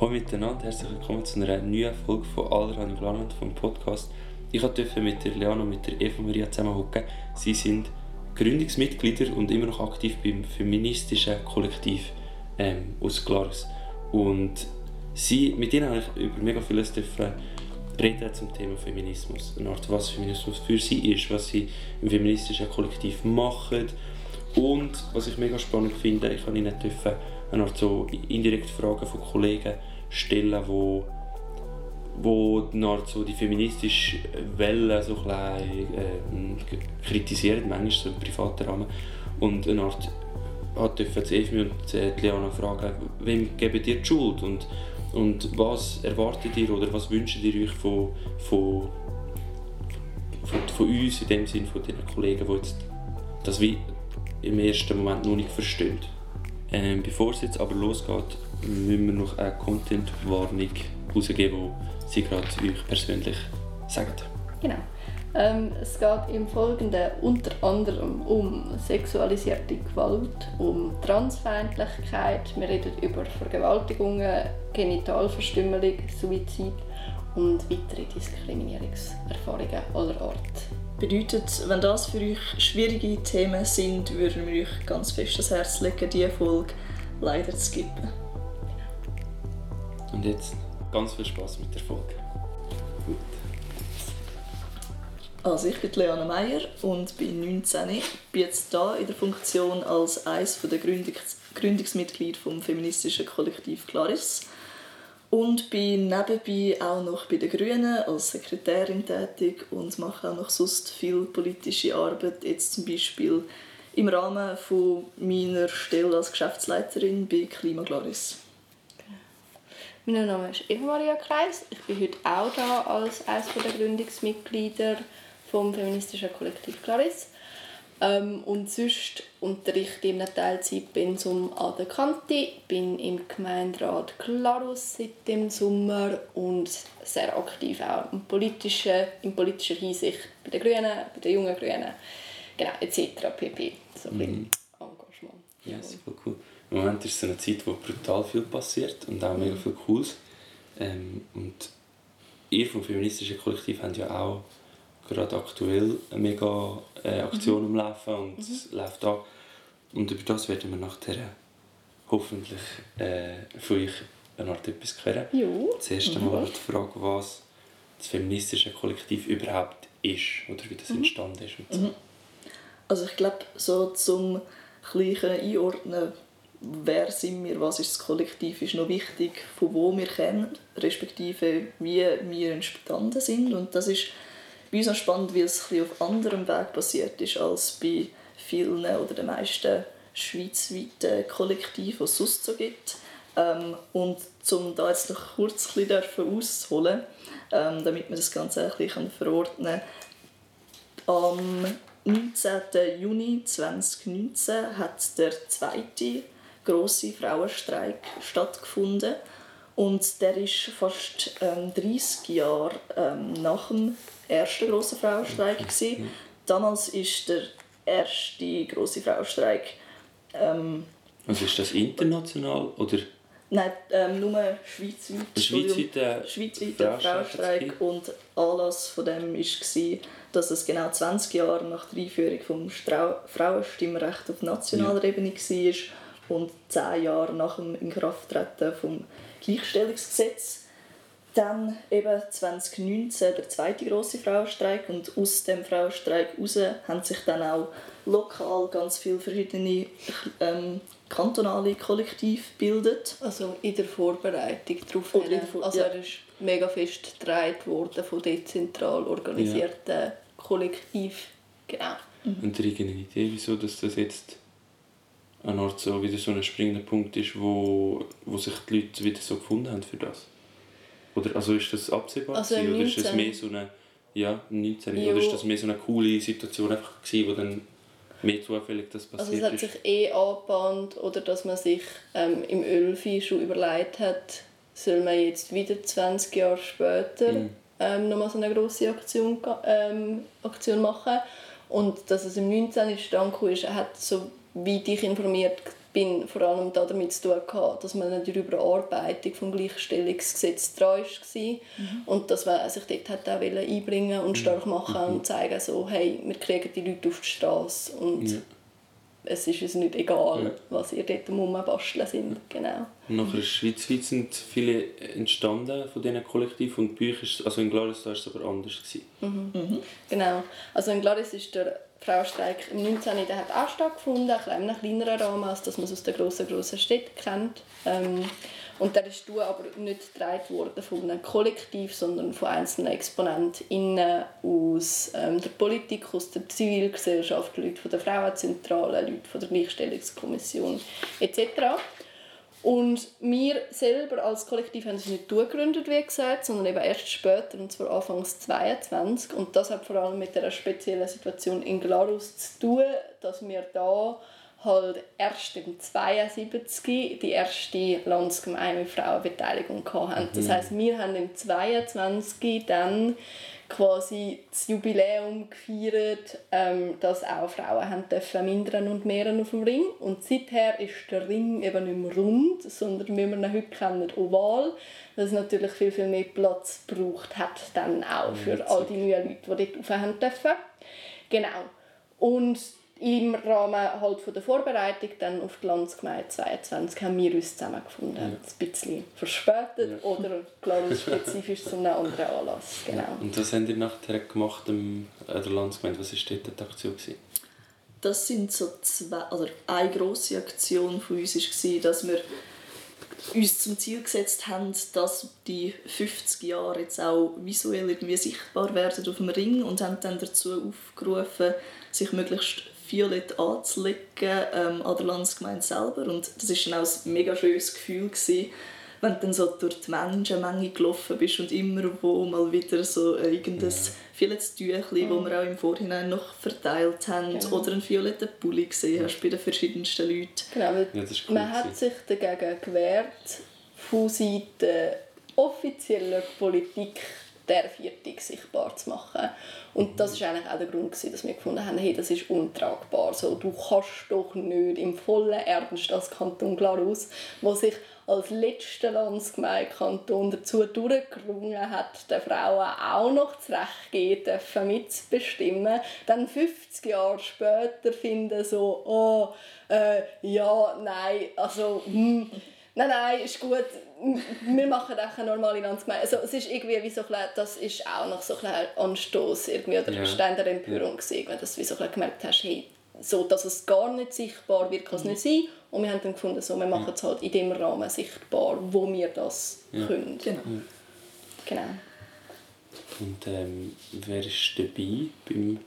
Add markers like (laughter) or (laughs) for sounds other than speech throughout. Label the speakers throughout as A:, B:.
A: Hallo miteinander, herzlich willkommen zu einer neuen Folge von Allerhand Glanland vom Podcast. Ich durfte mit der Leana und mit der Eva Maria zusammenhocken. Sie sind Gründungsmitglieder und immer noch aktiv beim feministischen Kollektiv ähm, aus Glarus. Und sie, mit ihnen habe ich über mega vieles reden zum Thema Feminismus. Eine Art, was Feminismus für sie ist, was sie im feministischen Kollektiv machen. Und was ich mega spannend finde, ich habe ihnen eine Art so indirekte Fragen von Kollegen stellen, wo wo so die feministische Welle so ein bisschen, äh, kritisiert, manchmal so im privaten Rahmen. Und eine Art hat dürfen Evmi und äh, Liana fragen, wem gebt ihr die Schuld und, und was erwartet ihr oder was wünscht ihr euch von, von, von, von uns, in dem Sinne von den Kollegen, die jetzt das wie im ersten Moment noch nicht verstehen. Ähm, bevor es jetzt aber losgeht, müssen wir noch eine Content-Warnung rausgeben, die Sie gerade euch persönlich sagen.
B: Genau. Ähm, es geht im Folgenden unter anderem um sexualisierte Gewalt, um Transfeindlichkeit, wir reden über Vergewaltigungen, Genitalverstümmelung, Suizid und weitere Diskriminierungserfahrungen aller Art.
C: Bedeutet, wenn das für euch schwierige Themen sind, würden wir euch ganz fest das Herz legen, diese Folge leider zu skippen.
A: Und jetzt ganz viel Spaß mit der Folge. Gut.
C: Also ich bin Leona Meyer und bin 19. Ich bin jetzt hier in der Funktion als eines der Gründungs Gründungsmitglieder vom feministischen Kollektiv Claris und bin nebenbei auch noch bei den Grünen als Sekretärin tätig und mache auch noch sonst viel politische Arbeit, jetzt zum Beispiel im Rahmen von meiner Stelle als Geschäftsleiterin bei Klima Claris.
B: Mein Name ist Eva Maria Kreis. Ich bin heute auch da als eines der Gründungsmitglieder vom feministischen Kollektiv Claris. Ähm, und sonst unterrichte ich in einem Teilzeitpensum an der Kante, bin im Gemeinderat Klarus seit dem Sommer und sehr aktiv auch in politischer, in politischer Hinsicht bei den Grünen, bei den jungen Grünen, genau, etc. pp. So ein
A: Mhm.
B: Engagement.
A: Ja, voll cool. Im Moment ist es eine Zeit, wo brutal viel passiert und auch mega viel Cooles. Ähm, und ihr vom feministischen Kollektiv habt ja auch gerade aktuell eine mega äh, Aktion am Laufen und es läuft an. Und über das werden wir nachher hoffentlich äh, von euch eine Art etwas hören.
B: Jo.
A: Zuerst einmal die Frage, was das feministische Kollektiv überhaupt ist oder wie das entstanden ist. Und so.
C: Also ich glaube, so zum Gleichen einordnen, wer sind wir, was ist das Kollektiv, ist noch wichtig, von wo wir kennen, respektive wie wir entstanden sind. Und das ist bei uns noch spannend, weil es ein auf anderem Weg passiert ist als bei vielen oder den meisten schweizweiten Kollektiven, die es sonst so gibt. Ähm, und um da jetzt noch kurz ein bisschen auszuholen, ähm, damit wir das Ganze ein bisschen verordnen kann, am 19. Juni 2019 hat der zweite große Frauenstreik stattgefunden. Und der ist fast ähm, 30 Jahre ähm, nach dem ersten großen Frauenstreik gewesen. Damals ist der erste große Frauenstreik ähm,
A: Also ist das international oder?
C: Nein, ähm, nur schweizweit.
A: schweizweiter
C: Schweizweiter
A: Frauenstreik.
C: Und Anlass von dem war, dass es genau 20 Jahre nach der Einführung des Frauenstimmrechts auf nationaler Ebene war und 10 Jahre nach dem Inkrafttreten des Gleichstellungsgesetzes. Dann eben 2019 der zweite große Frauenstreik und aus dem Frauenstreik heraus haben sich dann auch lokal ganz viele verschiedene ähm, kantonale Kollektive gebildet.
B: Also in der Vorbereitung darauf.
C: Oder in der Vor-
B: also
C: ja.
B: er ist mega fest getragen worden von dezentral organisierten Kollektiv. Genau.
A: Und ihr irgendeine Idee, wieso dass das jetzt eine Art so wieder so ein springender Punkt ist, wo, wo sich die Leute wieder so gefunden haben für das? Oder also ist das absehbar
B: Also
A: gewesen, oder ist das
B: 19.
A: mehr so eine ja 19
B: Jo.
A: oder ist das mehr so eine coole Situation einfach gewesen, wo dann mehr zufällig das
B: Also
A: passiert
B: es hat
A: ist?
B: sich eh angebahnt oder dass man sich ähm, im Ölfi schon überlegt hat, soll man jetzt wieder 20 Jahre später
A: Mhm.
B: ähm, nochmal so eine grosse Aktion, ähm, Aktion machen. Und dass es im 19. zustande gekommen ist, hat, so wie ich informiert bin vor allem damit zu tun gehabt, dass man die Überarbeitung vom Gleichstellungsgesetz dran war mhm. und dass man sich dort hat auch einbringen und stark machen mhm. und zeigen so, hey, wir kriegen die Leute auf die Straße und ja. es ist uns nicht egal, ja. was ihr dort am basteln sind. Genau.
A: Und nachher schweizweit sind viele entstanden von diesen Kollektiven und euch, also in Glaris war es aber anders.
B: Mhm. Mhm. Genau, also in Glaris ist der Frauenstreik im 19. Der hat auch stattgefunden, in einem kleineren Rahmen, als dass man es aus den grossen, grossen Städten kennt. Ähm, und der ist aber nicht getragen worden von einem Kollektiv, sondern von einzelnen ExponentInnen aus ähm, der Politik, aus der Zivilgesellschaft, Leute von der Frauenzentrale, Leute von der Gleichstellungskommission etc. Und wir selber als Kollektiv haben es nicht gegründet, wie gesagt, sondern eben erst später, und zwar Anfangs 22. Und das hat vor allem mit der speziellen Situation in Glarus zu tun, dass wir da halt erst im 72 die erste Landsgemeinde mit Frauenbeteiligung hatten. Das mhm. heißt, wir haben im 22 dann quasi das Jubiläum gefeiert, ähm, dass auch Frauen haben dürfen mindern und mehren auf dem Ring. Und seither ist der Ring eben nicht mehr rund, sondern wie wir ihn heute kennen, oval, weil es natürlich viel, viel mehr Platz braucht hat dann auch für all die neuen Leute, die dort rauf haben dürfen. Genau. Und im Rahmen halt von der Vorbereitung dann auf die Landsgemeinde 22 haben wir uns zusammengefunden. Ja. Ein bisschen verspätet ja. oder klar (laughs) spezifisch zu einem anderen Anlass. Genau. Ja.
A: Und was habt ihr nachher gemacht an der Landsgemeinde? Was war dort die Aktion?
C: Das sind so zwei, oder eine grosse Aktion von uns war, dass wir uns zum Ziel gesetzt haben, dass die 50 Jahre jetzt auch visuell irgendwie sichtbar werden auf dem Ring und haben dann dazu aufgerufen, sich möglichst violett anzulegen ähm, an der Landsgemeinde selber. Und das war dann auch ein mega schönes Gefühl, gewesen, wenn du dann so durch die Menschenmenge gelaufen bist und immer wo mal wieder so irgendein violettes Tüchlein, mhm. das wir auch im Vorhinein noch verteilt haben, genau. oder einen violetten Pulli gesehen hast bei den verschiedensten Leuten.
B: Genau, weil ja, cool man hat sich dagegen gewehrt, von Seiten offizieller Politik der Viertig sichtbar zu machen. Und das ist eigentlich auch der Grund, dass wir gefunden haben, hey, das ist untragbar. So, du kannst doch nicht im vollen Ernst als Kanton Glarus, wo sich als letzter Landsgemeindekanton dazu durchgerungen hat, den Frauen auch noch das Recht geben dürfen, mitzubestimmen, dann 50 Jahre später finden so, oh, äh, ja, nein, also, hm, nein, nein, ist gut, wir machen auch eine normale Landsgemeinde. Also es ist irgendwie wie so ein das ist auch noch so ein Anstoß irgendwie oder ja. Stein der Empörung ja. wenn du wie so gemerkt hast, hey, so, dass es gar nicht sichtbar wird, kann es mhm. nicht sein. Und wir haben dann gefunden, so, wir machen es halt in dem Rahmen sichtbar, wo wir das ja. können. Genau. genau.
A: Und ähm, wer ist dabei beim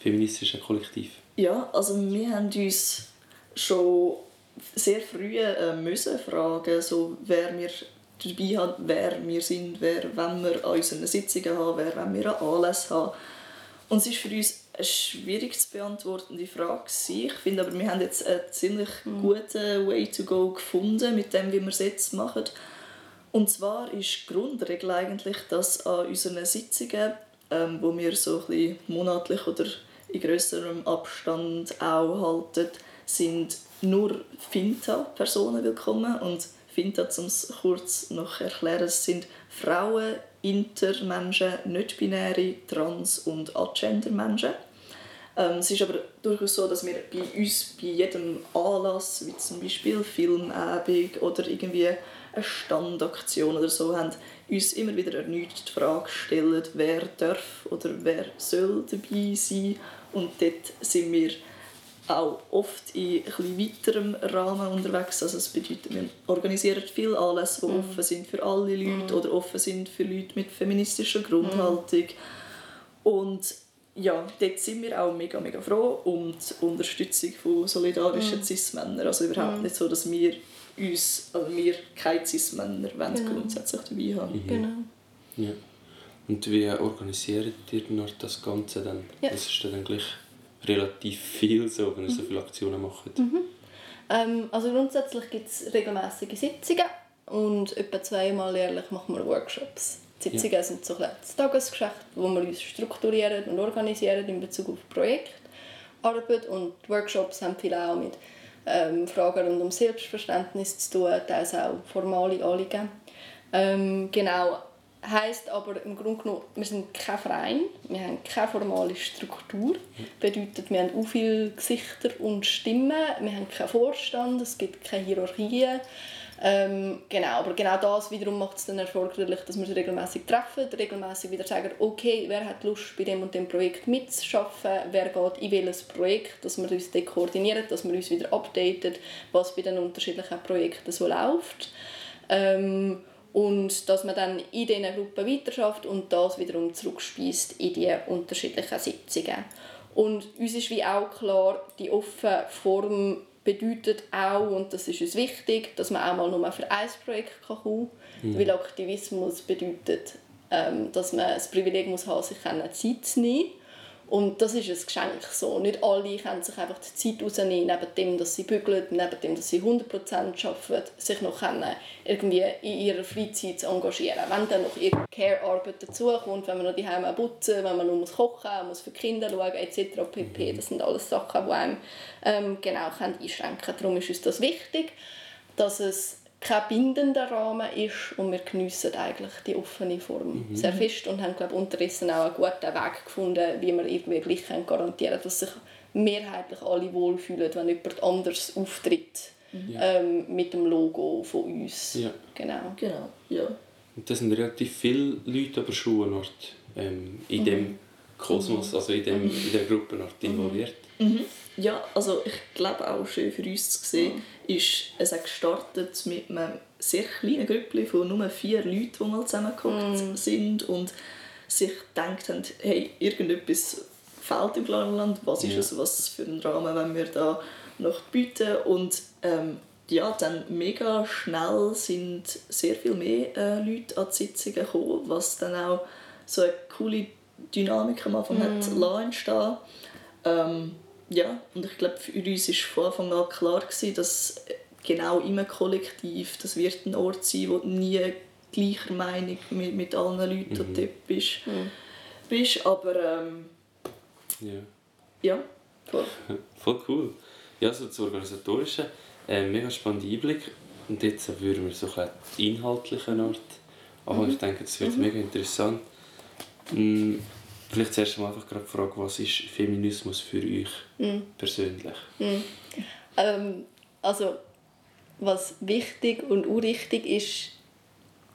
A: feministischen Kollektiv?
C: Ja, also wir haben uns schon sehr früh äh, müssen fragen, so, wer wir dabei hat, wer wir sind, wer wenn wir an unseren Sitzungen haben, wer wenn wir an Anlässen haben. Und es ist für uns eine schwierig zu beantwortende Frage. Ich finde aber, wir haben jetzt einen ziemlich mhm. guten Way to go gefunden mit dem, wie wir es jetzt machen. Und zwar ist die Grundregel eigentlich, dass an unseren Sitzungen, ähm, wo wir so ein bisschen monatlich oder in grösserem Abstand auch halten, sind nur Finta-Personen willkommen. Und Finta, um es kurz noch erklären, es sind Frauen, Intermenschen, nicht-binäre, Trans- und Agender-Menschen. Ähm, es ist aber durchaus so, dass wir bei uns bei jedem Anlass, wie zum Beispiel Filmabend oder irgendwie eine Standaktion oder so, haben uns immer wieder erneut die Frage gestellt, wer darf oder wer soll dabei sein. Und dort sind wir auch oft in etwas weiterem Rahmen unterwegs. Also das bedeutet, wir organisieren viele Anlässe, die mm. offen sind für alle Leute mm. oder offen sind für Leute mit feministischer Grundhaltung. Mm. Und ja, dort sind wir auch mega, mega froh um die Unterstützung von solidarischen mm. Cis-Männern. Also überhaupt mm. nicht so, dass wir uns, also wir keine Cis-Männer genau. grundsätzlich dabei haben.
B: Mhm. Genau.
A: Ja. Und wie organisiert ihr das Ganze dann? Ja. Das ist dann gleich relativ viel, so, wenn ihr so mhm. viele Aktionen macht?
B: Mhm. Ähm, also grundsätzlich gibt es regelmäßige Sitzungen und etwa zweimal jährlich machen wir Workshops. Die Sitzungen ja. sind so ein das Tagesgeschäft, wo wir uns strukturieren und organisieren in Bezug auf Projektarbeit und Workshops haben viel auch mit ähm, Fragen rund um Selbstverständnis zu tun, teils auch formale Anliegen. Ähm, genau, heißt aber im Grunde genommen, wir sind kein Verein, wir haben keine formale Struktur. Bedeutet, wir haben auch viele Gesichter und Stimmen, wir haben keinen Vorstand, es gibt keine Hierarchien. Ähm, genau, aber genau das wiederum macht es dann erforderlich, dass wir uns regelmäßig treffen, regelmäßig wieder sagen, okay, wer hat Lust bei dem und dem Projekt mitzuschaffen, wer geht in welches Projekt, dass wir uns dort koordinieren, dass wir uns wieder updaten, was bei den unterschiedlichen Projekten so läuft. Ähm, und dass man dann in diesen Gruppen weiterschafft und das wiederum zurückspeist in die unterschiedlichen Sitzungen. Und uns ist wie auch klar, die offene Form bedeutet auch, und das ist uns wichtig, dass man auch mal nur für ein Projekt kommen kann. Mhm. Weil Aktivismus bedeutet, ähm, dass man das Privileg muss haben, sich Zeit zu nehmen und das ist ein Geschenk so. Nicht alle können sich einfach die Zeit rausnehmen, neben dem, dass sie bügeln, neben dem, dass sie 100% arbeiten, sich noch können, irgendwie in ihrer Freizeit zu engagieren. Wenn dann noch ihre Care-Arbeit dazukommt, wenn man noch die Heime putzen wenn man noch kochen muss, für Kinder schauen etc. pp. Das sind alles Sachen, die einem ähm, genau einschränken können. Darum ist uns das wichtig, dass es kein bindender Rahmen ist und wir geniessen eigentlich die offene Form mhm. sehr fest und haben glaube unterdessen auch einen guten Weg gefunden, wie wir irgendwie gleich garantieren können, dass sich mehrheitlich alle wohlfühlen, wenn jemand anders auftritt mhm. ähm, mit dem Logo von uns.
A: Ja.
B: Genau.
C: genau. Ja.
A: Und das sind relativ viele Leute aber schon ähm, in mhm. dem Kosmos, mhm. also in, dem, in der Gruppe involviert.
C: Mhm. Ja, also ich glaube auch schön für uns zu sehen, mhm. ist, es hat gestartet mit einem sehr kleinen Grüppli von nur vier Leuten, die mal zusammengekommen mhm. sind und sich gedacht haben, hey, irgendetwas fehlt im Land, was ja. ist es, was für einen Rahmen wenn wir da noch bieten und ähm, ja, dann mega schnell sind sehr viel mehr äh, Leute an die Sitzungen gekommen, was dann auch so eine coole Dynamik am Anfang mm. hat entstehen ähm, ja, und ich glaube, für uns war von Anfang an klar, gewesen, dass genau im Kollektiv, das wird ein Ort sein, wo du nie gleicher Meinung mit, mit allen Leuten mhm. dort bist. Mhm. bist aber ähm,
A: ja.
C: ja, voll. (laughs)
A: voll cool. Ja, so das Organisatorische, äh, mega spannender Einblick. Und jetzt würden wir so ein die inhaltlichen Art aber mhm. ich denke, das wird mhm. mega interessant. Mm, Vielleicht zuerst mal einfach gerade die Frage, was ist Feminismus für euch mm. persönlich?
B: Mm. Ähm, also, was wichtig und unrichtig ist,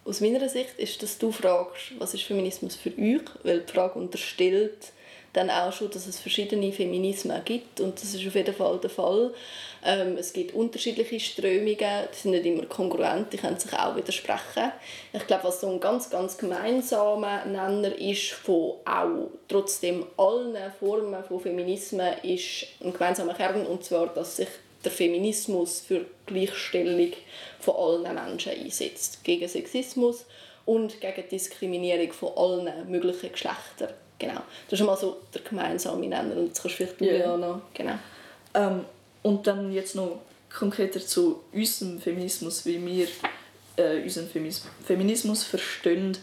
B: aus meiner Sicht, ist, dass du fragst, was ist Feminismus für euch? Weil die Frage unterstellt, dann auch schon, dass es verschiedene Feminismen gibt und das ist auf jeden Fall der Fall. Ähm, es gibt unterschiedliche Strömungen, die sind nicht immer kongruent, die können sich auch widersprechen. Ich glaube, was so ein ganz, ganz gemeinsamer Nenner ist von auch trotzdem allen Formen von Feminismen, ist ein gemeinsamer Kern und zwar, dass sich der Feminismus für Gleichstellung von allen Menschen einsetzt. Gegen Sexismus und gegen Diskriminierung von allen möglichen Geschlechtern. Genau. Das ist mal so der gemeinsame Nenner und jetzt kannst du vielleicht yeah. noch... Genau.
C: Ähm, und dann jetzt noch konkreter zu unserem Feminismus, wie wir äh, unseren Feminismus verstehen.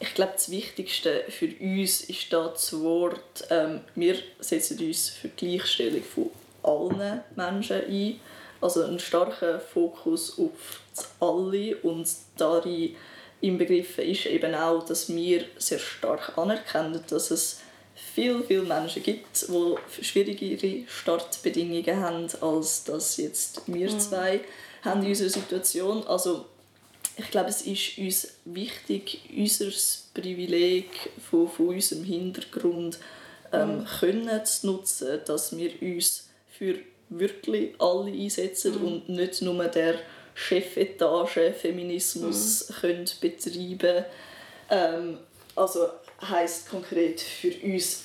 C: Ich glaube, das Wichtigste für uns ist da das Wort, ähm, wir setzen uns für die Gleichstellung von allen Menschen ein. Also einen starken Fokus auf das Alle und darin inbegriffen ist eben auch, dass wir sehr stark anerkennen, dass es viele, viele Menschen gibt, die schwierigere Startbedingungen haben, als das jetzt wir mhm. zwei haben in unserer Situation. Also ich glaube, es ist uns wichtig, unser Privileg von, von unserem Hintergrund ähm, mhm. können zu nutzen, dass wir uns für wirklich alle einsetzen mhm. und nicht nur der Chefetage-Feminismus mhm. können betreiben ähm, Also heisst konkret für uns,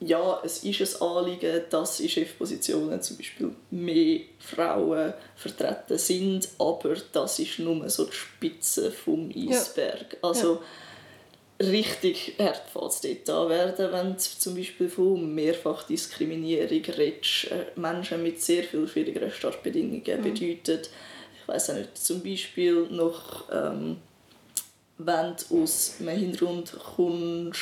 C: ja, es ist ein Anliegen, dass in Chefpositionen zum Beispiel mehr Frauen vertreten sind, aber das ist nur so die Spitze vom Eisberg. Ja. Also ja. richtig hart fängt es dort an werden, wenn du zum Beispiel von Mehrfachdiskriminierung redest, äh, Menschen mit sehr viel schwierigeren Startbedingungen mhm. bedeutet, ich weiß nicht, zum Beispiel noch, ähm, wenn du aus einem Hintergrund kommst,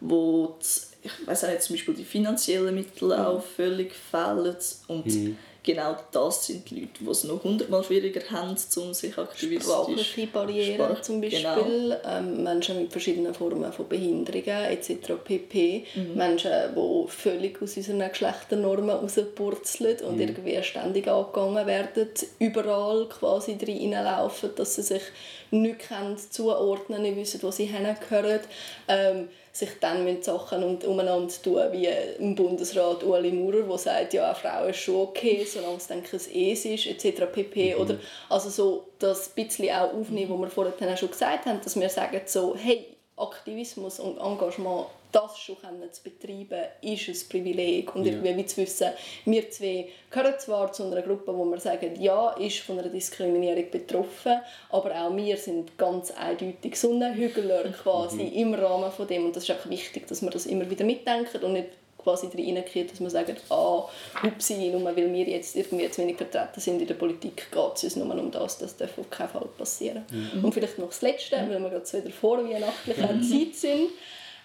C: wo die, ich weiß nicht, zum Beispiel die finanziellen Mittel mhm. auch völlig fehlen und mhm. Genau das sind die Leute, die es noch hundertmal schwieriger haben, um sich aktivistisch...
B: Sprachliche Barrieren
C: Sprach-
B: zum Beispiel,
C: genau.
B: ähm, Menschen mit verschiedenen Formen von Behinderungen etc. pp.
C: Mhm.
B: Menschen, die völlig aus unseren Geschlechternormen rauspurzeln und irgendwie ständig angegangen werden, überall quasi reinlaufen, dass sie sich nicht können zuordnen nicht wissen, wo sie hingehören, ähm, sich dann mit Sachen um, umeinander tun, wie im Bundesrat Ueli Maurer, der sagt, ja, eine Frau ist schon okay, solange es dann kein Es ist, etc. pp. Oder, also so das bisschen auch aufnehmen, was wir vorhin schon gesagt haben, dass wir sagen so, hey, Aktivismus und Engagement, das schon können zu betreiben, ist ein Privileg. Und
A: Ja.
B: irgendwie wie zu wissen, wir zwei gehören zwar zu einer Gruppe, wo wir sagen, ja, ist von einer Diskriminierung betroffen, aber auch wir sind ganz eindeutig Sonnenhügler quasi im Rahmen von dem. Und das ist auch wichtig, dass wir das immer wieder mitdenken und nicht quasi reingehen, dass wir sagen, ah, hupsi, nur weil wir jetzt irgendwie zu wenig vertreten sind in der Politik, geht es uns nur um das, das darf auf keinen Fall passieren. Und vielleicht noch das Letzte, weil wir gerade wieder vor weihnachtlicher Zeit sind,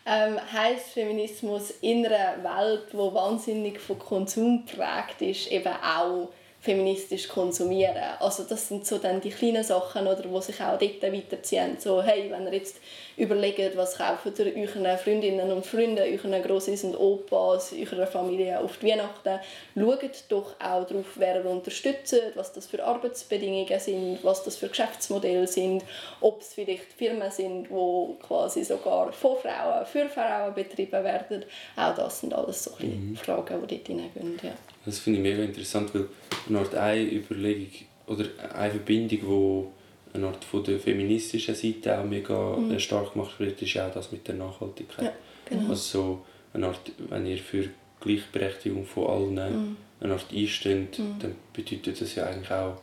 B: ähm, heisst Feminismus in einer Welt, die wahnsinnig von Konsum geprägt ist, eben auch feministisch konsumieren. Also das sind so dann die kleinen Sachen, oder, die sich auch dort weiterziehen. So, hey, wenn ihr jetzt überlegt, was kauft ihr euren Freundinnen und Freunden, euren Grossis und Opas, eurer Familie auf die Weihnachten, schaut doch auch darauf, wer ihr unterstützt, was das für Arbeitsbedingungen sind, was das für Geschäftsmodelle sind, ob es vielleicht Firmen sind, die quasi sogar von Frauen für Frauen betrieben werden. Auch das sind alles so bisschen Fragen, die dort hineingehen. Ja.
A: Das finde ich mega interessant, weil eine Art eine Überlegung oder eine Verbindung, die eine Art von der feministischen Seite auch mega äh, stark gemacht wird, ist auch das mit der Nachhaltigkeit.
B: Ja, genau.
A: Also so eine Art, wenn ihr für Gleichberechtigung von allen eine Art einsteht, dann bedeutet das ja eigentlich auch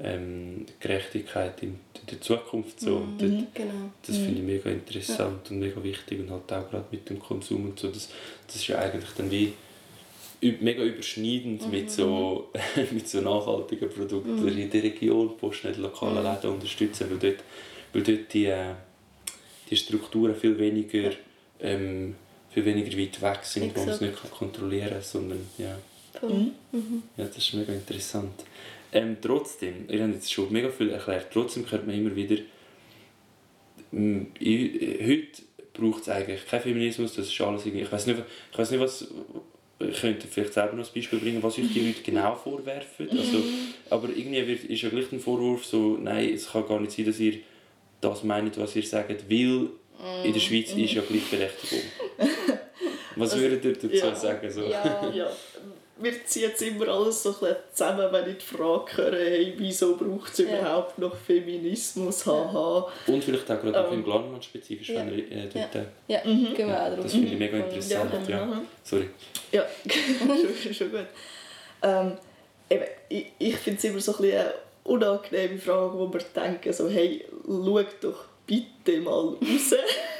A: ähm, Gerechtigkeit in der Zukunft. So. Und dort-
B: Genau.
A: das finde ich mega interessant und mega wichtig und halt auch gerade mit dem Konsum und so. Das, das ist ja eigentlich dann wie mega überschneidend mit, so, (laughs) mit so nachhaltigen Produkten in der Region, Post nicht lokale Läden unterstützen, weil dort, weil dort die, äh, die Strukturen viel weniger, ähm, viel weniger weit weg sind, wo man es
B: Exakt.
A: nicht kontrollieren kann, sondern ja.
B: Voll.
A: Ja, das ist mega interessant. Ähm, trotzdem, ihr habt jetzt schon mega viel erklärt, trotzdem hört man immer wieder, heute braucht es eigentlich keinen Feminismus, das ist alles irgendwie, ich weiß nicht, ich weiß nicht was, könnte vielleicht selber noch ein Beispiel bringen, was euch die Leute genau vorwerfen, also, aber irgendwie wird, ist ja gleich ein Vorwurf so, nein, es kann gar nicht sein, dass ihr das meint, was ihr sagt, weil in der Schweiz ist ja Gleichberechtigung. (laughs) Was würdet ihr dazu
C: ja.
A: sagen? So?
B: Ja.
C: Ja, wir ziehen jetzt immer alles so ein bisschen zusammen, wenn ich die Frage höre, hey, wieso braucht es
B: Ja.
C: überhaupt noch Feminismus, haha.
A: Und vielleicht auch gerade
C: Ähm,
A: im Glanland spezifisch,
B: ja.
A: wenn ihr äh, dort, äh,
B: Ja, wir auch drauf.
A: das finde ich mega interessant. Ja,
C: mhm.
A: Sorry.
C: Ja, (laughs) schon, schon gut. Ähm, eben, ich ich finde es immer so ein bisschen eine unangenehme Frage, wo wir denken, so, hey, schau doch bitte mal raus.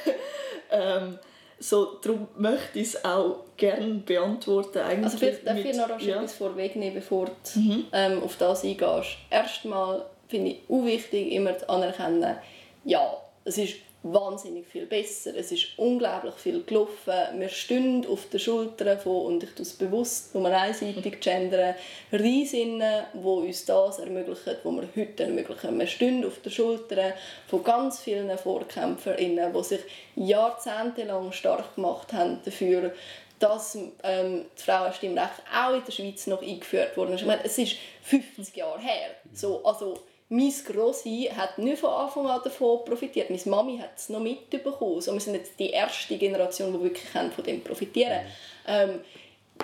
C: (laughs) ähm, so, darum möchte ich es auch gerne beantworten. Eigentlich
B: Also vielleicht darf ich
C: mit-
B: noch rasch
C: ja.
B: etwas vorwegnehmen, bevor du ähm, auf das eingehst. Erstmal finde ich auch wichtig, immer zu anerkennen, ja, es ist wahnsinnig viel besser, es ist unglaublich viel gelaufen, wir stehen auf den Schultern von, und ich tue es bewusst, nur einseitig (laughs) gendern, Riesinnen, die uns das ermöglichen, was wir heute ermöglichen. Wir stehen auf den Schultern von ganz vielen VorkämpferInnen, die sich jahrzehntelang stark gemacht haben dafür, dass ähm, das Frauenstimmrecht auch in der Schweiz noch eingeführt wurde. Ich meine, es ist 50 Jahre her. So, also, mein Grossi hat nicht von Anfang an davon profitiert. Meine Mami hat es noch mitbekommen. So, wir sind jetzt die erste Generation, die wirklich von dem profitieren Ähm,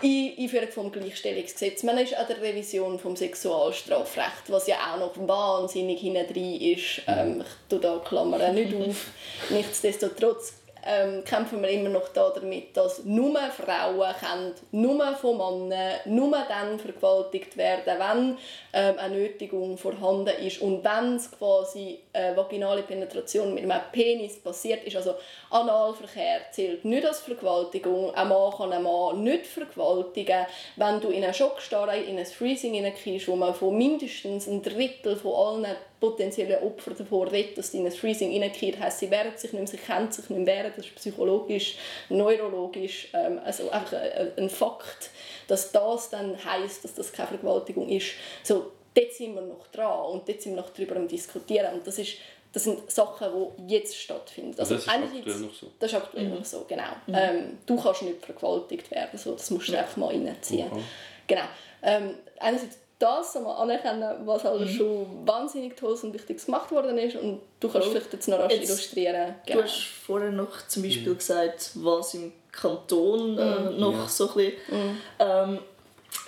B: Ein- Einführung vom Gleichstellungsgesetz. Man ist an der Revision vom Sexualstrafrecht, was ja auch noch wahnsinnig hinein ist. Ähm, ich tue da Klammern nicht auf. (laughs) Nichtsdestotrotz ähm, kämpfen wir immer noch da damit, dass nur Frauen können, nur von Männern, nur dann vergewaltigt werden, wenn ähm, eine Nötigung vorhanden ist. Und wenn es quasi äh, vaginale Penetration mit einem Penis passiert ist, also Analverkehr zählt nicht als Vergewaltigung, ein Mann kann einen Mann nicht vergewaltigen, wenn du in eine Schockstarre, in ein Freezing hineinkriegst, wo man von mindestens ein Drittel von allen potenziellen Opfer davor redet, dass sie in ein Freezing reinkehrt, heisst, sie wehren sich nicht mehr, sie können sich nicht mehr wehren, das ist psychologisch, neurologisch, ähm, also einfach ein, ein Fakt, dass das dann heisst, dass das keine Vergewaltigung ist. So, dort sind wir noch dran und dort sind wir noch darüber am diskutieren und das ist das sind Sachen, die jetzt stattfinden.
A: Also das ist aktuell noch so?
B: Das ist aktuell mhm. noch so, genau. Mhm. Ähm, du kannst nicht vergewaltigt werden, so, das musst du ja. einfach mal reinziehen. Mhm. Genau. Ähm, einerseits das einmal anerkennen, was alles mhm. schon wahnsinnig Tolles und Wichtiges gemacht worden ist und du kannst vielleicht jetzt noch rasch jetzt, illustrieren.
C: Genau. Du hast vorher noch zum Beispiel mhm. gesagt, was im Kanton äh, mhm. noch ja. so ein bisschen, mhm. ähm,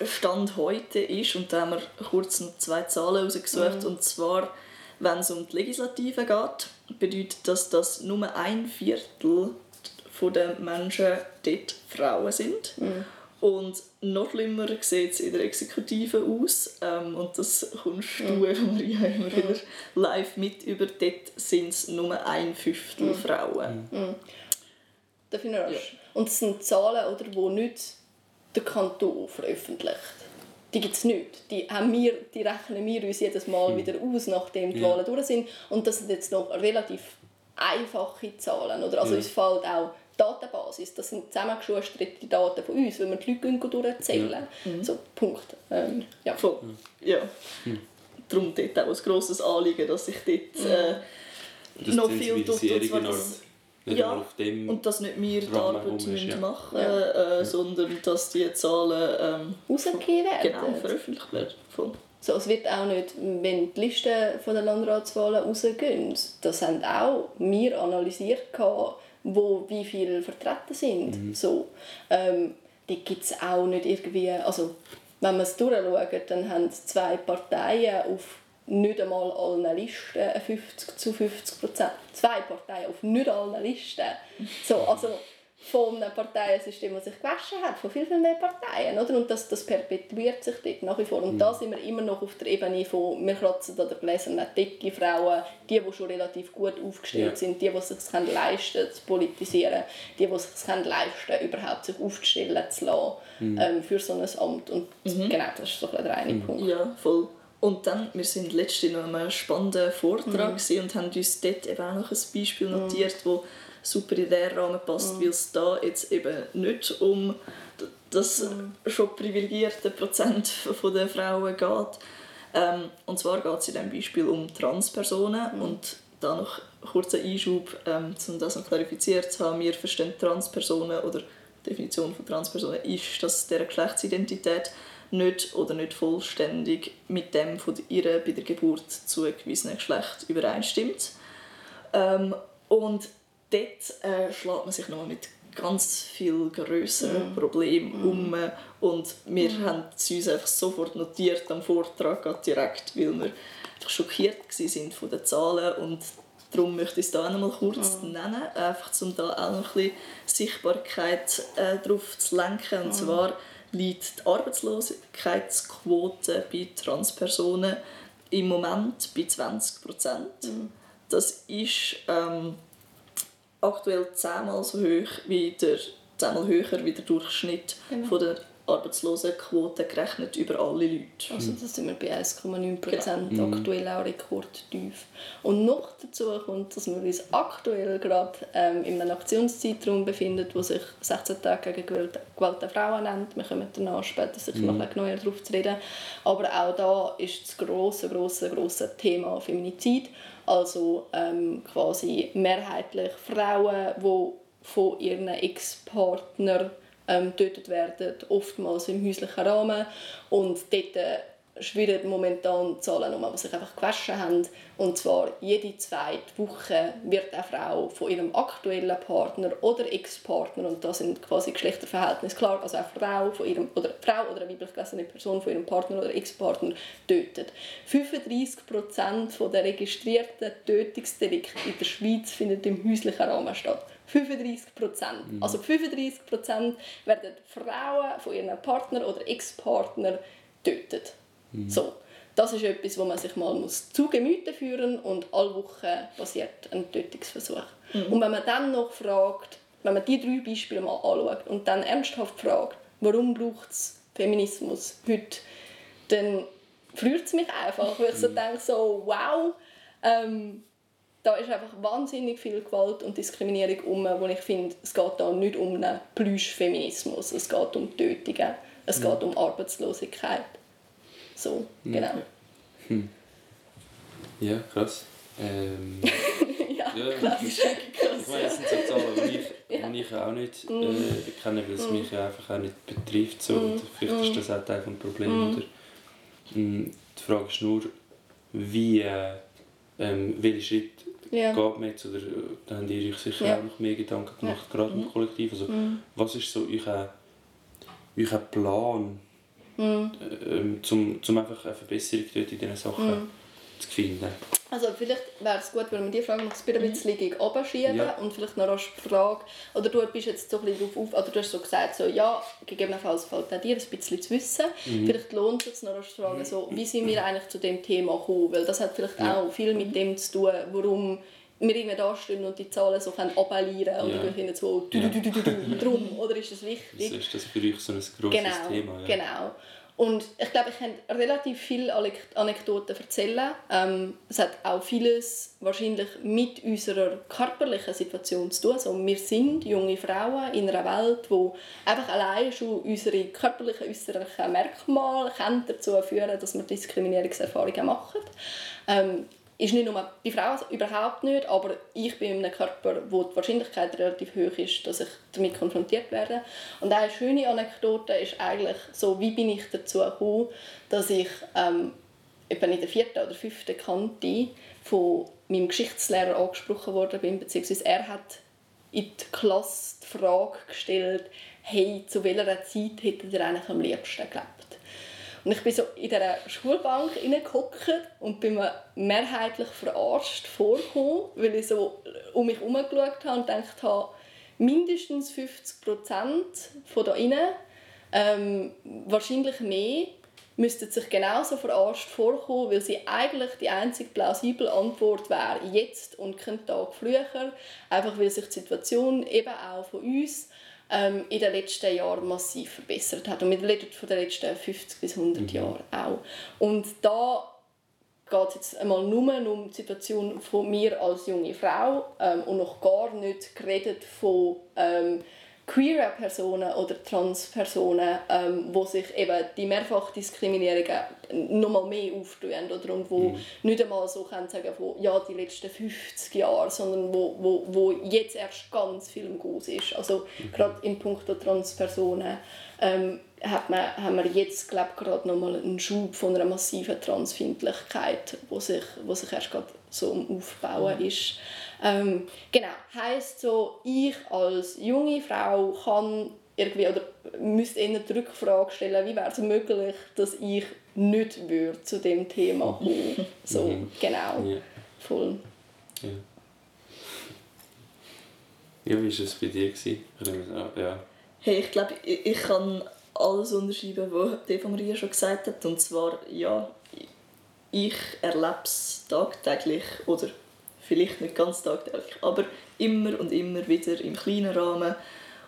C: Stand heute ist und da haben wir kurz zwei Zahlen rausgesucht und zwar wenn es um die Legislative geht, bedeutet das, dass nur ein Viertel der Menschen dort Frauen sind. Mhm. Und noch schlimmer sieht es in der Exekutive aus. Ähm, und das kommst du, Maria, immer wieder live mit über. Dort sind es nur ein Fünftel mhm. Frauen.
B: Mhm. Darf ich noch ja. Und das sind Zahlen, oder, die nicht der Kanton veröffentlicht die gibt es nicht. Die, haben wir, die rechnen wir uns jedes Mal mhm. wieder aus, nachdem die ja. Wahlen durch sind. Und das sind jetzt noch relativ einfache Zahlen. Oder? Also ja. uns fällt auch Datenbasis, das sind zusammengeschusterte Daten von uns, wenn wir die Leute durchzählen. Ja. Mhm. So, Punkt. Ähm, ja.
C: Voll. Ja. Mhm. Darum dort auch ein grosses Anliegen, dass ich dort äh, noch viel tut. Und das, ja, auf dem und dass nicht wir die Arbeit ist, ja. machen ja. Äh, sondern dass die Zahlen ähm,
B: rausgegeben werden.
C: Genau, veröffentlicht werden. Voll.
B: So, es wird auch nicht, wenn die Listen von der Landratswahlen rausgehen, das haben auch wir analysiert, wo wie viele vertreten sind. Mhm. So, ähm, die gibt es auch nicht irgendwie, also wenn man es durchschaut, dann haben zwei Parteien auf nicht einmal allen Listen 50 zu 50 Prozent. Zwei Parteien auf nicht allen Listen. So, also von einem Parteiensystem, das sich gewaschen hat, von viel, viel mehr Parteien. Oder? Und das, das perpetuiert sich dort nach wie vor. Und mhm. da sind wir immer noch auf der Ebene von, wir kratzen an der gläsernen Decke, Frauen, die, die schon relativ gut aufgestellt ja. sind, die, die es sich leisten können, zu politisieren, die, die es sich leisten überhaupt sich aufzustellen zu lassen mhm. ähm, für so ein Amt. Und mhm. genau, das ist so der eine mhm. Punkt.
C: Ja, voll. Und dann, wir sind letztens noch einem spannenden Vortrag mhm. und haben uns dort eben auch noch ein Beispiel mhm. notiert, das super in diesen Rahmen passt, mhm. weil es da jetzt eben nicht um das mhm. schon privilegierte Prozent (laughs) der Frauen geht. Ähm, und zwar geht es in diesem Beispiel um Transpersonen mhm. und da noch kurzer Einschub, ähm, um das noch klarifiziert zu haben. Wir verstehen Transpersonen oder die Definition von Transpersonen ist, dass deren Geschlechtsidentität nicht oder nicht vollständig mit dem von ihrer bei der Geburt zugewiesenen Geschlecht übereinstimmt. Ähm, und dort äh, schlägt man sich noch mit ganz viel größeren mm. Problemen mm. um und wir mm. haben es uns einfach sofort notiert am Vortrag direkt, weil wir schockiert waren von den Zahlen und darum möchte ich es da auch noch kurz mm. nennen, einfach um da auch noch ein bisschen Sichtbarkeit äh, drauf zu lenken und mm. zwar liegt die Arbeitslosigkeitsquote bei Transpersonen im Moment bei 20 Prozent. Mhm. Das ist ähm, aktuell zehnmal so hoch wie der zehnmal höher wie der Durchschnitt genau. von der Arbeitslosenquote gerechnet über alle Leute.
B: Also das sind wir bei 1,9 Prozent, genau. aktuell auch rekordtief. Und noch dazu kommt, dass wir uns aktuell gerade ähm, in einem Aktionszeitraum befinden, wo sich 16 Tage gegen Gewalt, Gewalt an Frauen nennt. Wir kommen danach später sicher mhm. noch ein neuer darauf zu reden. Aber auch da ist das große, große, große Thema Feminizid. Also ähm, quasi mehrheitlich Frauen, die von ihren Ex-Partnern ähm, getötet werden, oftmals im häuslichen Rahmen. Und dort äh, schwirren momentan Zahlen um, die sich einfach gewaschen haben. Und zwar jede zweite Woche wird eine Frau von ihrem aktuellen Partner oder Ex-Partner, und da sind quasi Geschlechterverhältnisse klar, also eine Frau, von ihrem, oder Frau oder eine weiblich gelesene Person von ihrem Partner oder Ex-Partner tötet. 35% der registrierten Tötungsdelikte in der Schweiz finden im häuslichen Rahmen statt. 35 Prozent. Mhm. Also 35 Prozent werden Frauen von ihrem Partner oder Ex-Partner tötet. Mhm. So. Das ist etwas, wo man sich mal muss zu Gemüte führen und alle Wochen passiert ein Tötungsversuch. Mhm. Und wenn man dann noch fragt, wenn man die drei Beispiele mal anschaut und dann ernsthaft fragt, warum braucht es Feminismus heute, dann freut es mich einfach, weil ich so denke, so, wow, ähm, da ist einfach wahnsinnig viel Gewalt und Diskriminierung um, wo ich finde, es geht da nicht um einen Plüschfeminismus, es geht um Tötungen, es geht um Arbeitslosigkeit. So, genau.
A: Hm. Ja, krass. Ähm, (laughs)
B: ja,
A: ja,
B: krass.
A: ich meine, das sind so Zahlen, die ich, (laughs)
B: Ja.
A: die ich auch nicht
B: Mm.
A: äh, kenne, weil es mich ja einfach auch nicht betrifft. So. Und vielleicht ist das auch Teil des Problems.
B: Mm.
A: Oder? Mm, Die Frage ist nur, wie, äh, ähm, welche Schritte
B: Ja.
A: geht man jetzt? Oder äh, da habt ihr euch sicher
B: Ja.
A: auch noch mehr Gedanken gemacht, gerade
B: Mhm.
A: im Kollektiv. Also, Was ist so euer, euer Plan,
B: Mhm.
A: ähm, zum, zum einfach eine Verbesserung dort in diesen Sachen zu finden?
B: Also vielleicht wäre es gut, wenn wir die Frage noch ein bisschen gegen oben schieben
A: Ja.
B: und vielleicht noch die Frage, oder du bist jetzt so ein bisschen drauf auf, oder du hast so gesagt, so, ja, gegebenenfalls fällt auch dir ein bisschen zu wissen. Vielleicht lohnt es sich noch zu fragen, so, wie sind wir eigentlich zu dem Thema gekommen, weil das hat vielleicht
A: Ja.
B: auch viel mit dem zu tun, warum wir irgendwie da stehen und die Zahlen so abalieren und
A: Ja.
B: wir finden so, du, du, du, du, du, drum, oder ist das wichtig?
A: ist das für euch so ein grosses
B: genau,
A: Thema? Ja.
B: Genau. Und ich glaube, ich kann relativ viele Anek- Anekdoten erzählen. Ähm, es hat auch vieles wahrscheinlich mit unserer körperlichen Situation zu tun. Also wir sind junge Frauen in einer Welt, wo einfach allein schon unsere körperlichen äußerlichen Merkmale dazu führen, dass wir Diskriminierungserfahrungen machen. Ähm, ist nicht nur bei Frauen überhaupt nicht, aber ich bin in einem Körper, wo die Wahrscheinlichkeit relativ hoch ist, dass ich damit konfrontiert werde. Und eine schöne Anekdote ist eigentlich so, wie bin ich dazu gekommen, dass ich ähm, etwa in der vierten oder fünften Kante von meinem Geschichtslehrer angesprochen worden bin, beziehungsweise er hat in die Klasse die Frage gestellt, hey, zu welcher Zeit hättet ihr eigentlich am liebsten gelebt? Und ich bin so in dieser Schulbank hineingehockt und bin mir mehrheitlich verarscht vorgekommen, weil ich so um mich herum geschaut habe und gedacht habe, mindestens 50 Prozent von da innen, ähm, wahrscheinlich mehr, müssten sich genauso verarscht vorkommen, weil sie eigentlich die einzige plausible Antwort wäre, jetzt und keinen Tag früher, einfach weil sich die Situation eben auch von uns ähm, in den letzten Jahren massiv verbessert hat und mit den von den letzten 50 bis 100 Jahren auch. Und da geht es jetzt einmal nur um die Situation von mir als junge Frau ähm, und noch gar nicht geredet von ähm, queer Personen oder Trans-Personen, ähm, wo sich eben die Mehrfachdiskriminierungen noch mal mehr auftun oder und wo nicht einmal so können sagen von ja die letzten 50 Jahre, sondern wo, wo, wo jetzt erst ganz viel im Guss ist. Also gerade im Punkt der Transpersonen ähm, hat man, haben wir jetzt glaube gerade noch mal einen Schub von einer massiven Transfindlichkeit, wo sich, wo sich erst gerade so am Aufbauen ist. Ähm, genau, heißt so, ich als junge Frau kann irgendwie oder müsste eher die Rückfrage stellen, wie wäre es möglich, dass ich nicht würde zu dem Thema (laughs) kommen. So,
A: Mhm.
B: genau,
A: Ja.
B: voll.
A: Ja. Ja, wie war es bei dir? gewesen? Ja.
C: Hey, ich glaube, ich, ich kann alles unterschreiben, was die Eva Maria schon gesagt hat. Und zwar, ja, ich erlebe es tagtäglich oder vielleicht nicht ganz tagtäglich, aber immer und immer wieder im kleinen Rahmen.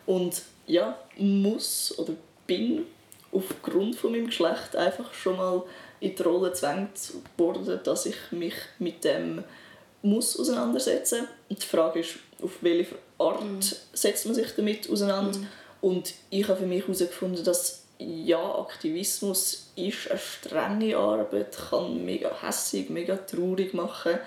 C: Und ja, muss oder bin aufgrund von meinem Geschlecht einfach schon mal in die Rolle gezwängt worden, dass ich mich mit dem muss auseinandersetzen. Und die Frage ist, auf welche Art setzt man sich damit auseinander? Und ich habe für mich herausgefunden, dass ja, Aktivismus ist eine strenge Arbeit, kann mega hässig, mega traurig machen.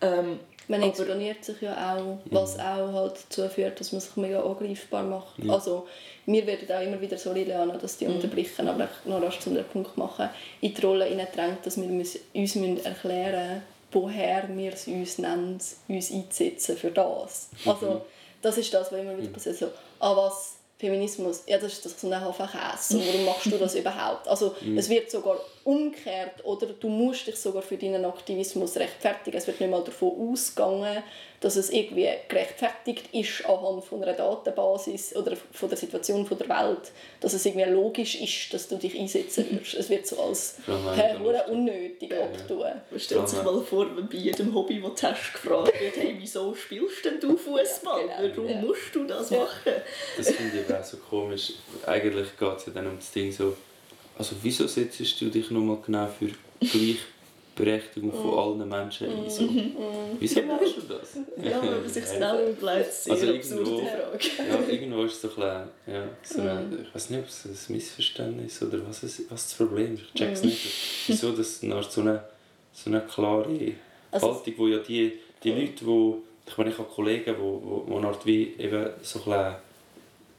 C: Ähm,
B: Man exponiert sich ja auch, was auch halt dazu führt, dass man sich mega angreifbar macht. Also, wir werden auch immer wieder so, Liliana, dass die unterbrechen, aber noch rasch zu einem Punkt machen, in die Rolle hineindrängt, dass wir müssen- uns müssen erklären woher wir es uns nennen, uns einzusetzen für das. Also, das ist das, was immer wieder passiert. So, ah, was? Feminismus, ja, das ist das so ein Haufen Käse. Warum machst du das (laughs) überhaupt? Also, es wird sogar umgekehrt, oder du musst dich sogar für deinen Aktivismus rechtfertigen. Es wird nicht mal davon ausgegangen, dass es irgendwie gerechtfertigt ist anhand von einer Datenbasis oder von der Situation von der Welt, dass es irgendwie logisch ist, dass du dich einsetzen (laughs) würdest. Es wird so als hure unnötig abtun.
C: Man stellt sich mal vor, wenn bei jedem Hobby, das du hast, gefragt wird, hey, wieso spielst denn du Fußball?
B: Ja, genau.
C: Warum
B: Ja.
C: musst du das
B: Ja.
C: machen?
A: Das finde ich auch so komisch. Eigentlich geht es ja dann um das Ding so, also wieso setzt du dich nochmal genau für Gleichberechtigung (laughs) von allen Menschen ein. So. Wieso machst du das?
C: Ja, wenn man sich schnell überlegt, sehr
A: Also irgendwo-
C: Frage.
A: Ja, irgendwo ist es so ein ja, so eine, ich weiß nicht, ob es ein Missverständnis oder was, es, was das Problem ist. Ich check's nicht. Wieso das nach so eine, so eine klare
B: Also-
A: Haltung, wo ja die, die Leute, wo, ich meine, ich habe Kollegen, wo, wo, wo wie eben so ein bisschen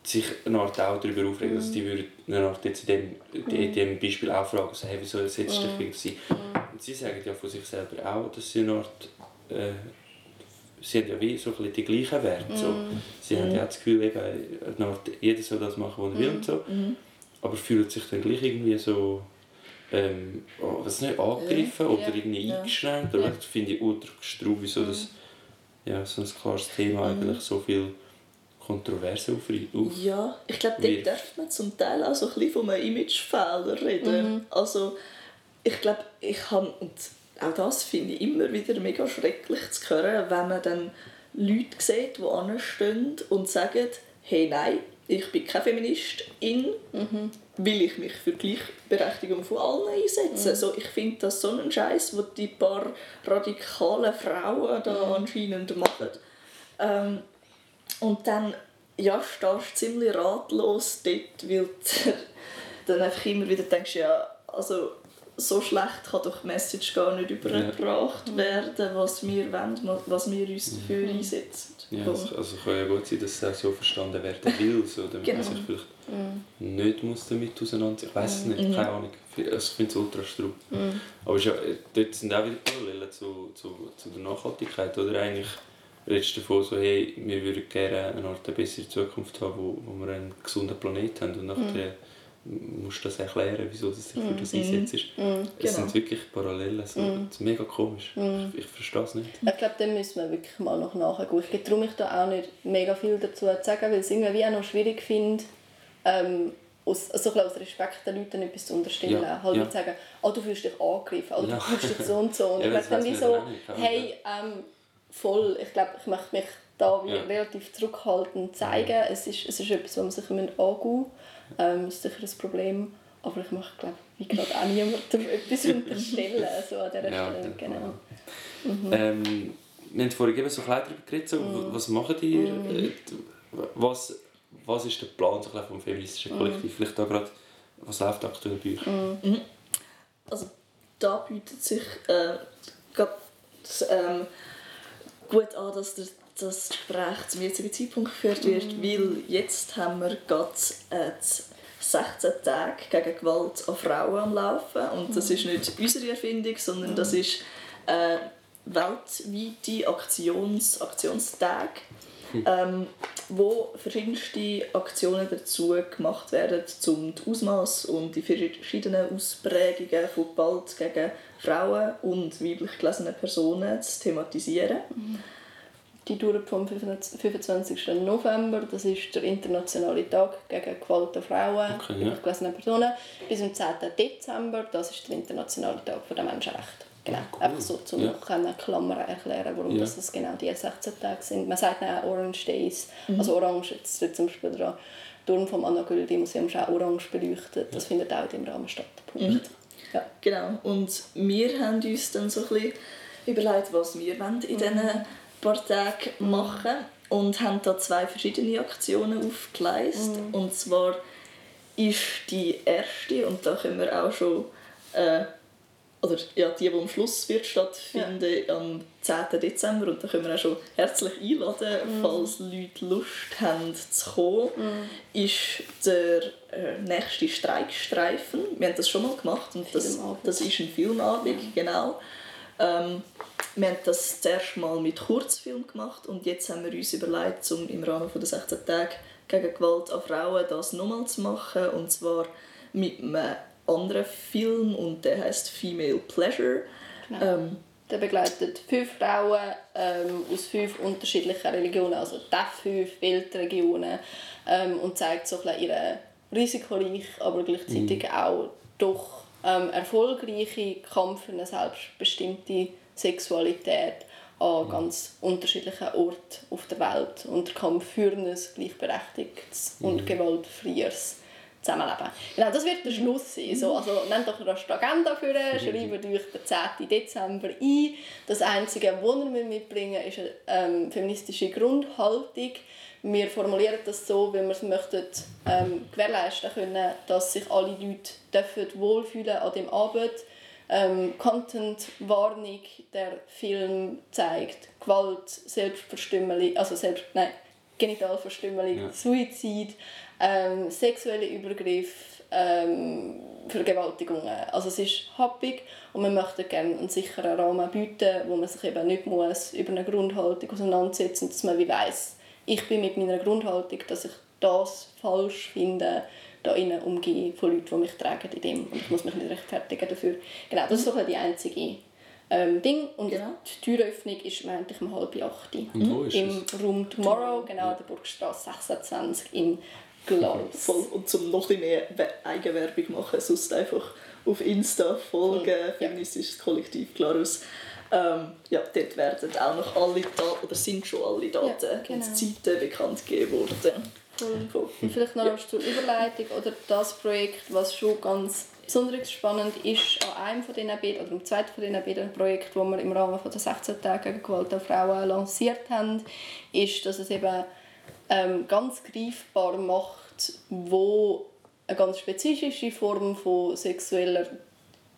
A: sich eine Art auch darüber aufregen. Also die würden eine Art jetzt in dem, in dem Beispiel auch fragen, so, hey, wieso setzt dich gegen sie? Und sie sagen ja von sich selber auch, dass sie eine Art, äh, sie haben ja wie so ein die gleichen Werte. So. Sie haben ja auch das Gefühl, eben, eine Art, jeder soll das machen, was er will und so. Aber fühlen sich dann gleich irgendwie so ähm, oh, was nicht, angegriffen oder
B: Ja.
A: irgendwie
C: Ja.
A: eingeschränkt. Oder
B: Ja.
A: Das finde ich ultra gestraubt, wieso das ja, so ein klares Thema eigentlich so viel Kontroverse aufrei- auf.
C: Ja, ich glaube, dort darf man zum Teil auch so ein bisschen von einem Imagefehler reden. Also, ich glaube, ich habe, und auch das finde ich immer wieder mega schrecklich zu hören, wenn man dann Leute sieht, die anstehen und sagen, hey, nein, ich bin keine Feministin, will ich mich für die Gleichberechtigung von allen einsetzen. Also, ich finde das so ein Scheiß, was die paar radikalen Frauen da anscheinend machen. Ähm, und dann ja, stehst du ziemlich ratlos dort, weil (laughs) du dann einfach immer wieder denkst, ja, also so schlecht kann doch die Message gar nicht übergebracht werden, was wir wollen, was wir uns dafür einsetzen.
A: Ja, es, also kann ja gut sein, dass es auch so verstanden werden will, so, damit
C: Genau.
A: man sich vielleicht nicht muss damit auseinandersetzen Ich weiß es nicht, keine Ahnung. Also ich finde es ultra straub. Aber es ist ja, dort sind auch wieder Parallelen zu, zu, zu der Nachhaltigkeit. Oder eigentlich redest davon so, hey, wir würden gerne eine Art eine bessere Zukunft haben, wo, wo wir einen gesunden Planet haben. Und nachher musst du das erklären, wieso du dich für das einsetzt. Es
C: Genau.
A: sind wirklich Parallelen. So. Das ist mega komisch. Ich, ich verstehe es nicht.
B: Ich glaube, dem müssen wir wirklich mal noch nachgehen. Ich traue mich da auch nicht mega viel dazu zu sagen, weil ich es irgendwie auch noch schwierig finde, ähm, aus, also ein bisschen aus Respekt den Leuten etwas zu unterstellen.
A: Ja,
B: Halt
A: ja.
B: nicht sagen, oh, du fühlst dich angegriffen oder
A: Ja.
B: du fühlst dich so und so. (laughs) Und
A: Ja,
B: ich glaube dann wie so, hey, ähm, voll, ich glaube, ich möchte mich da wie
A: Ja.
B: relativ zurückhaltend zeigen. Es, ist, es ist etwas, was man sich angehen muss. Ähm, das ist sicher ein Problem. Aber ich möchte, glaube wie gerade auch niemandem etwas (laughs) unterstellen. So an dieser
A: Ja,
B: Stelle. Genau.
A: Ähm, wir haben vorhin eben so darüber geredet, so,
B: Mhm.
A: was macht ihr? Äh, Was, was ist der Plan so vom
B: Mhm.
A: feministischen Kollektiv? Vielleicht da gerade, was läuft aktuell bei euch?
C: Also da bietet sich äh, grad, ähm, gut an, dass der, das Gespräch zum jetzigen Zeitpunkt geführt wird, weil jetzt haben wir gerade äh, 16 Tage gegen Gewalt an Frauen am Laufen. Und das ist nicht unsere Erfindung, sondern das ist äh, weltweite Aktions Aktionstage, ähm, wo verschiedenste Aktionen dazu gemacht werden, um die Ausmaß und die verschiedenen Ausprägungen von Gewalt gegen Frauen und weiblich gelesene Personen zu thematisieren.
B: Die dauert vom 25. November, das ist der internationale Tag gegen Gewalt an Frauen, Okay,
A: ja.
B: gelesene Personen, bis zum 10. Dezember, das ist der internationale Tag der Menschenrechte. Genau,
A: Cool.
B: einfach so zum
A: Ja.
B: ja. Klammern erklären, warum
A: Ja.
B: das das genau die 16 Tage sind. Man sagt auch Orange Days, also Orange, jetzt steht zum Beispiel der Turm vom Anna Güldi Museum ist auch orange beleuchtet, das findet auch in dem Rahmen statt. Punkt. Ja.
C: Genau. Und wir haben uns dann so ein bisschen überlegt, was wir wollen in diesen paar Tagen machen und haben da zwei verschiedene Aktionen aufgeleistet. Und zwar ist die erste, und da können wir auch schon, äh, oder ja, die, die am Schluss wird stattfinden, am 10. Dezember, und da können wir auch schon herzlich einladen, falls Leute Lust haben zu kommen, ist der äh, nächste Streikstreifen. Wir haben das schon mal gemacht und das, das ist ein Filmabend, genau. Ähm, wir haben das zuerst mal mit Kurzfilm gemacht und jetzt haben wir uns überlegt, um im Rahmen der 16 Tage gegen Gewalt an Frauen das nochmal zu machen. Und zwar mit einem anderen Film und der heißt Female Pleasure.
B: Genau.
C: Ähm,
B: Der begleitet fünf Frauen ähm, aus fünf unterschiedlichen Religionen, also die fünf Weltregionen, ähm, und zeigt so ein bisschen ihren risikoreich, aber gleichzeitig auch doch ähm, erfolgreiche Kampf für eine selbstbestimmte Sexualität an ganz unterschiedlichen Orten auf der Welt und der Kampf für ein gleichberechtigtes und gewaltfreies zusammenleben. Genau, das wird der Schluss sein. So, also nehmt doch die Agenda für, schreibt euch den 10. Dezember ein. Das Einzige, was ihr mitbringen ist eine ähm, feministische Grundhaltung. Wir formulieren das so, weil wir es möchten, ähm, gewährleisten können, dass sich alle Leute dürfen wohlfühlen an dem Abend. Ähm, Content-Warnung, der Film zeigt Gewalt, Selbstverstümmelung, also selbst, nein, Genitalverstümmelung, ja. Suizid, ähm, sexuelle Übergriffe, ähm, Vergewaltigungen. Also es ist happig und wir möchten gerne einen sicheren Rahmen bieten, wo man sich eben nicht muss über eine Grundhaltung auseinandersetzen muss, dass man wie weiss, ich bin mit meiner Grundhaltung, dass ich das falsch finde, da innen umgehe von Leuten, die mich tragen in dem und ich muss mich nicht rechtfertigen dafür. Genau, das ist so die einzige ähm, Ding. Und genau. die Türöffnung ist eigentlich um halb acht. Im? Room Tomorrow, genau, ja. der Burgstraße 26 in Glarus.
C: Voll. Und zum noch ein mehr Eigenwerbung machen, sonst einfach auf Insta folgen, ja. feministisches Kollektiv Glarus. Ähm, ja, dort werden auch noch alle Daten, oder sind schon alle Daten ja, genau. und Zeiten bekannt gegeben worden.
B: Cool. Vielleicht noch ja. zur Überleitung oder das Projekt, was schon ganz besonders spannend ist an einem von diesen beiden, oder am zweiten von diesen beiden Projekten, die wir im Rahmen von der 16 Tage gegen Gewalt an Frauen lanciert haben, ist, dass es eben ähm, ganz greifbar macht, wo eine ganz spezifische Form von sexueller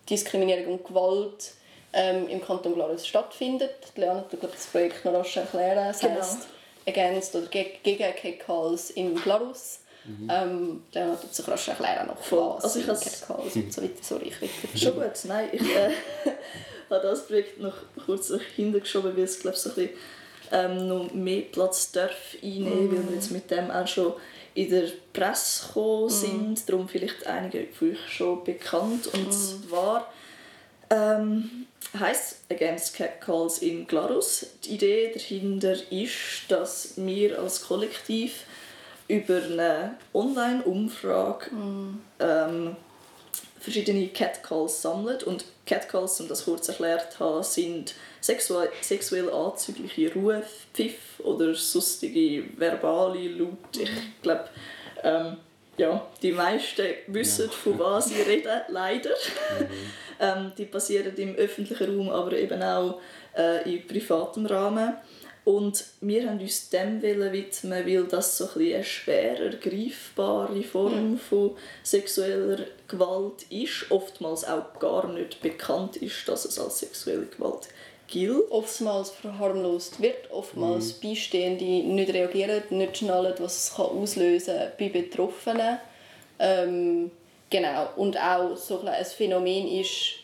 B: Diskriminierung und Gewalt ähm, im Kanton Glarus stattfindet. Leona wird das Projekt noch rasch erklären. Das genau. heisst, against oder gegen Catcalls in Glarus. Mhm. Ähm, dann wird sich rasch erklären noch was also ich Catcalls und so weiter. Sorry, ich
C: rede Schon gut, nein, ich äh, (laughs) habe das Projekt noch kurz hintergeschoben, weil es glaube so ein bisschen, ähm, noch mehr Platz darf einnehmen, mhm. weil wir jetzt mit dem auch schon in der Presse gekommen mhm. sind, mhm. darum vielleicht einige von euch schon bekannt. Und mhm. zwar ähm, heißt Against Catcalls in Glarus. Die Idee dahinter ist, dass wir als Kollektiv über eine Online-Umfrage mm. ähm, verschiedene Catcalls sammeln. Und Catcalls, um das kurz erklärt habe, sind sexuell, sexuell anzügliche Rufe, Pfiff oder sonstige verbale Laute. Ich glaube, ähm, ja, die meisten wissen, ja. von was ich rede, (laughs) leider. Mhm. ähm, die passieren im öffentlichen Raum, aber eben auch äh, in privatem Rahmen. Und wir haben uns dem widmen, weil das so ein eine schwerer greifbare Form mhm. von sexueller Gewalt ist. Oftmals auch gar nicht bekannt ist, dass es als sexuelle Gewalt gilt.
B: Oftmals verharmlost wird, oftmals mhm. Beistehende nicht reagieren, nicht schnallen, was es auslösen kann bei Betroffenen. Ähm, genau. Und auch so ein Phänomen ist,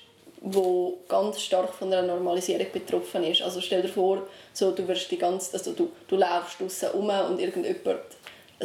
B: wo ganz stark von einer Normalisierung betroffen ist. Also stell dir vor, so, du, wirst die ganze, also du, du laufst draußen rum und irgendjemand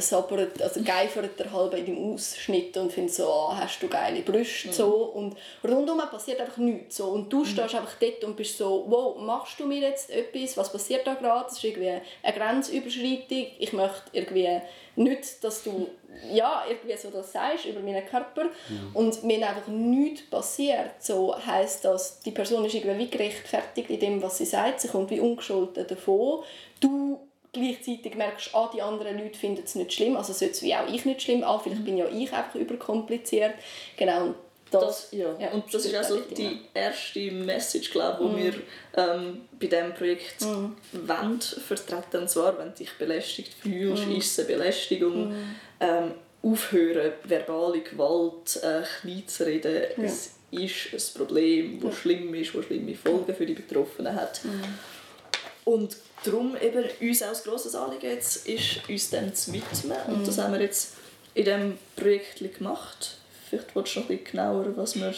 B: sabbert, also geifert er halb in deinem Ausschnitt und findet so, oh, hast du geile Brüste, mhm. so. Und rundum passiert einfach nichts, so. Und du mhm. stehst einfach dort und bist so, wow, machst du mir jetzt etwas, was passiert da gerade? Das ist irgendwie eine Grenzüberschreitung, ich möchte irgendwie nicht, dass du ja, irgendwie so das sagst über meinen Körper mhm. und wenn einfach nichts passiert, so heisst das, die Person ist irgendwie wie gerechtfertigt in dem, was sie sagt, sie kommt wie ungescholten davon. Du gleichzeitig merkst, ah, die anderen Leute finden es nicht schlimm, also sollte es wie auch ich nicht schlimm, ah, vielleicht bin ja ich einfach überkompliziert. Genau,
C: das, das, ja. ja. Und das ist also die erste Message, glaube mm. die wir ähm, bei diesem Projekt mm. wollen vertreten. Und zwar, wenn du dich belästigt fühlst, mm. ist es eine Belästigung. Mm. Ähm, aufhören, verbale Gewalt äh, klein zu reden. Ja. Es ist ein Problem, das ja. schlimm ist, das schlimme Folgen für die Betroffenen hat. Mm. Und darum eben uns auch ein grosses Anliegen jetzt ist, uns dem zu widmen. Und das mm. haben wir jetzt in diesem Projekt gemacht Vielleicht willst du noch ein bisschen genauer, was wir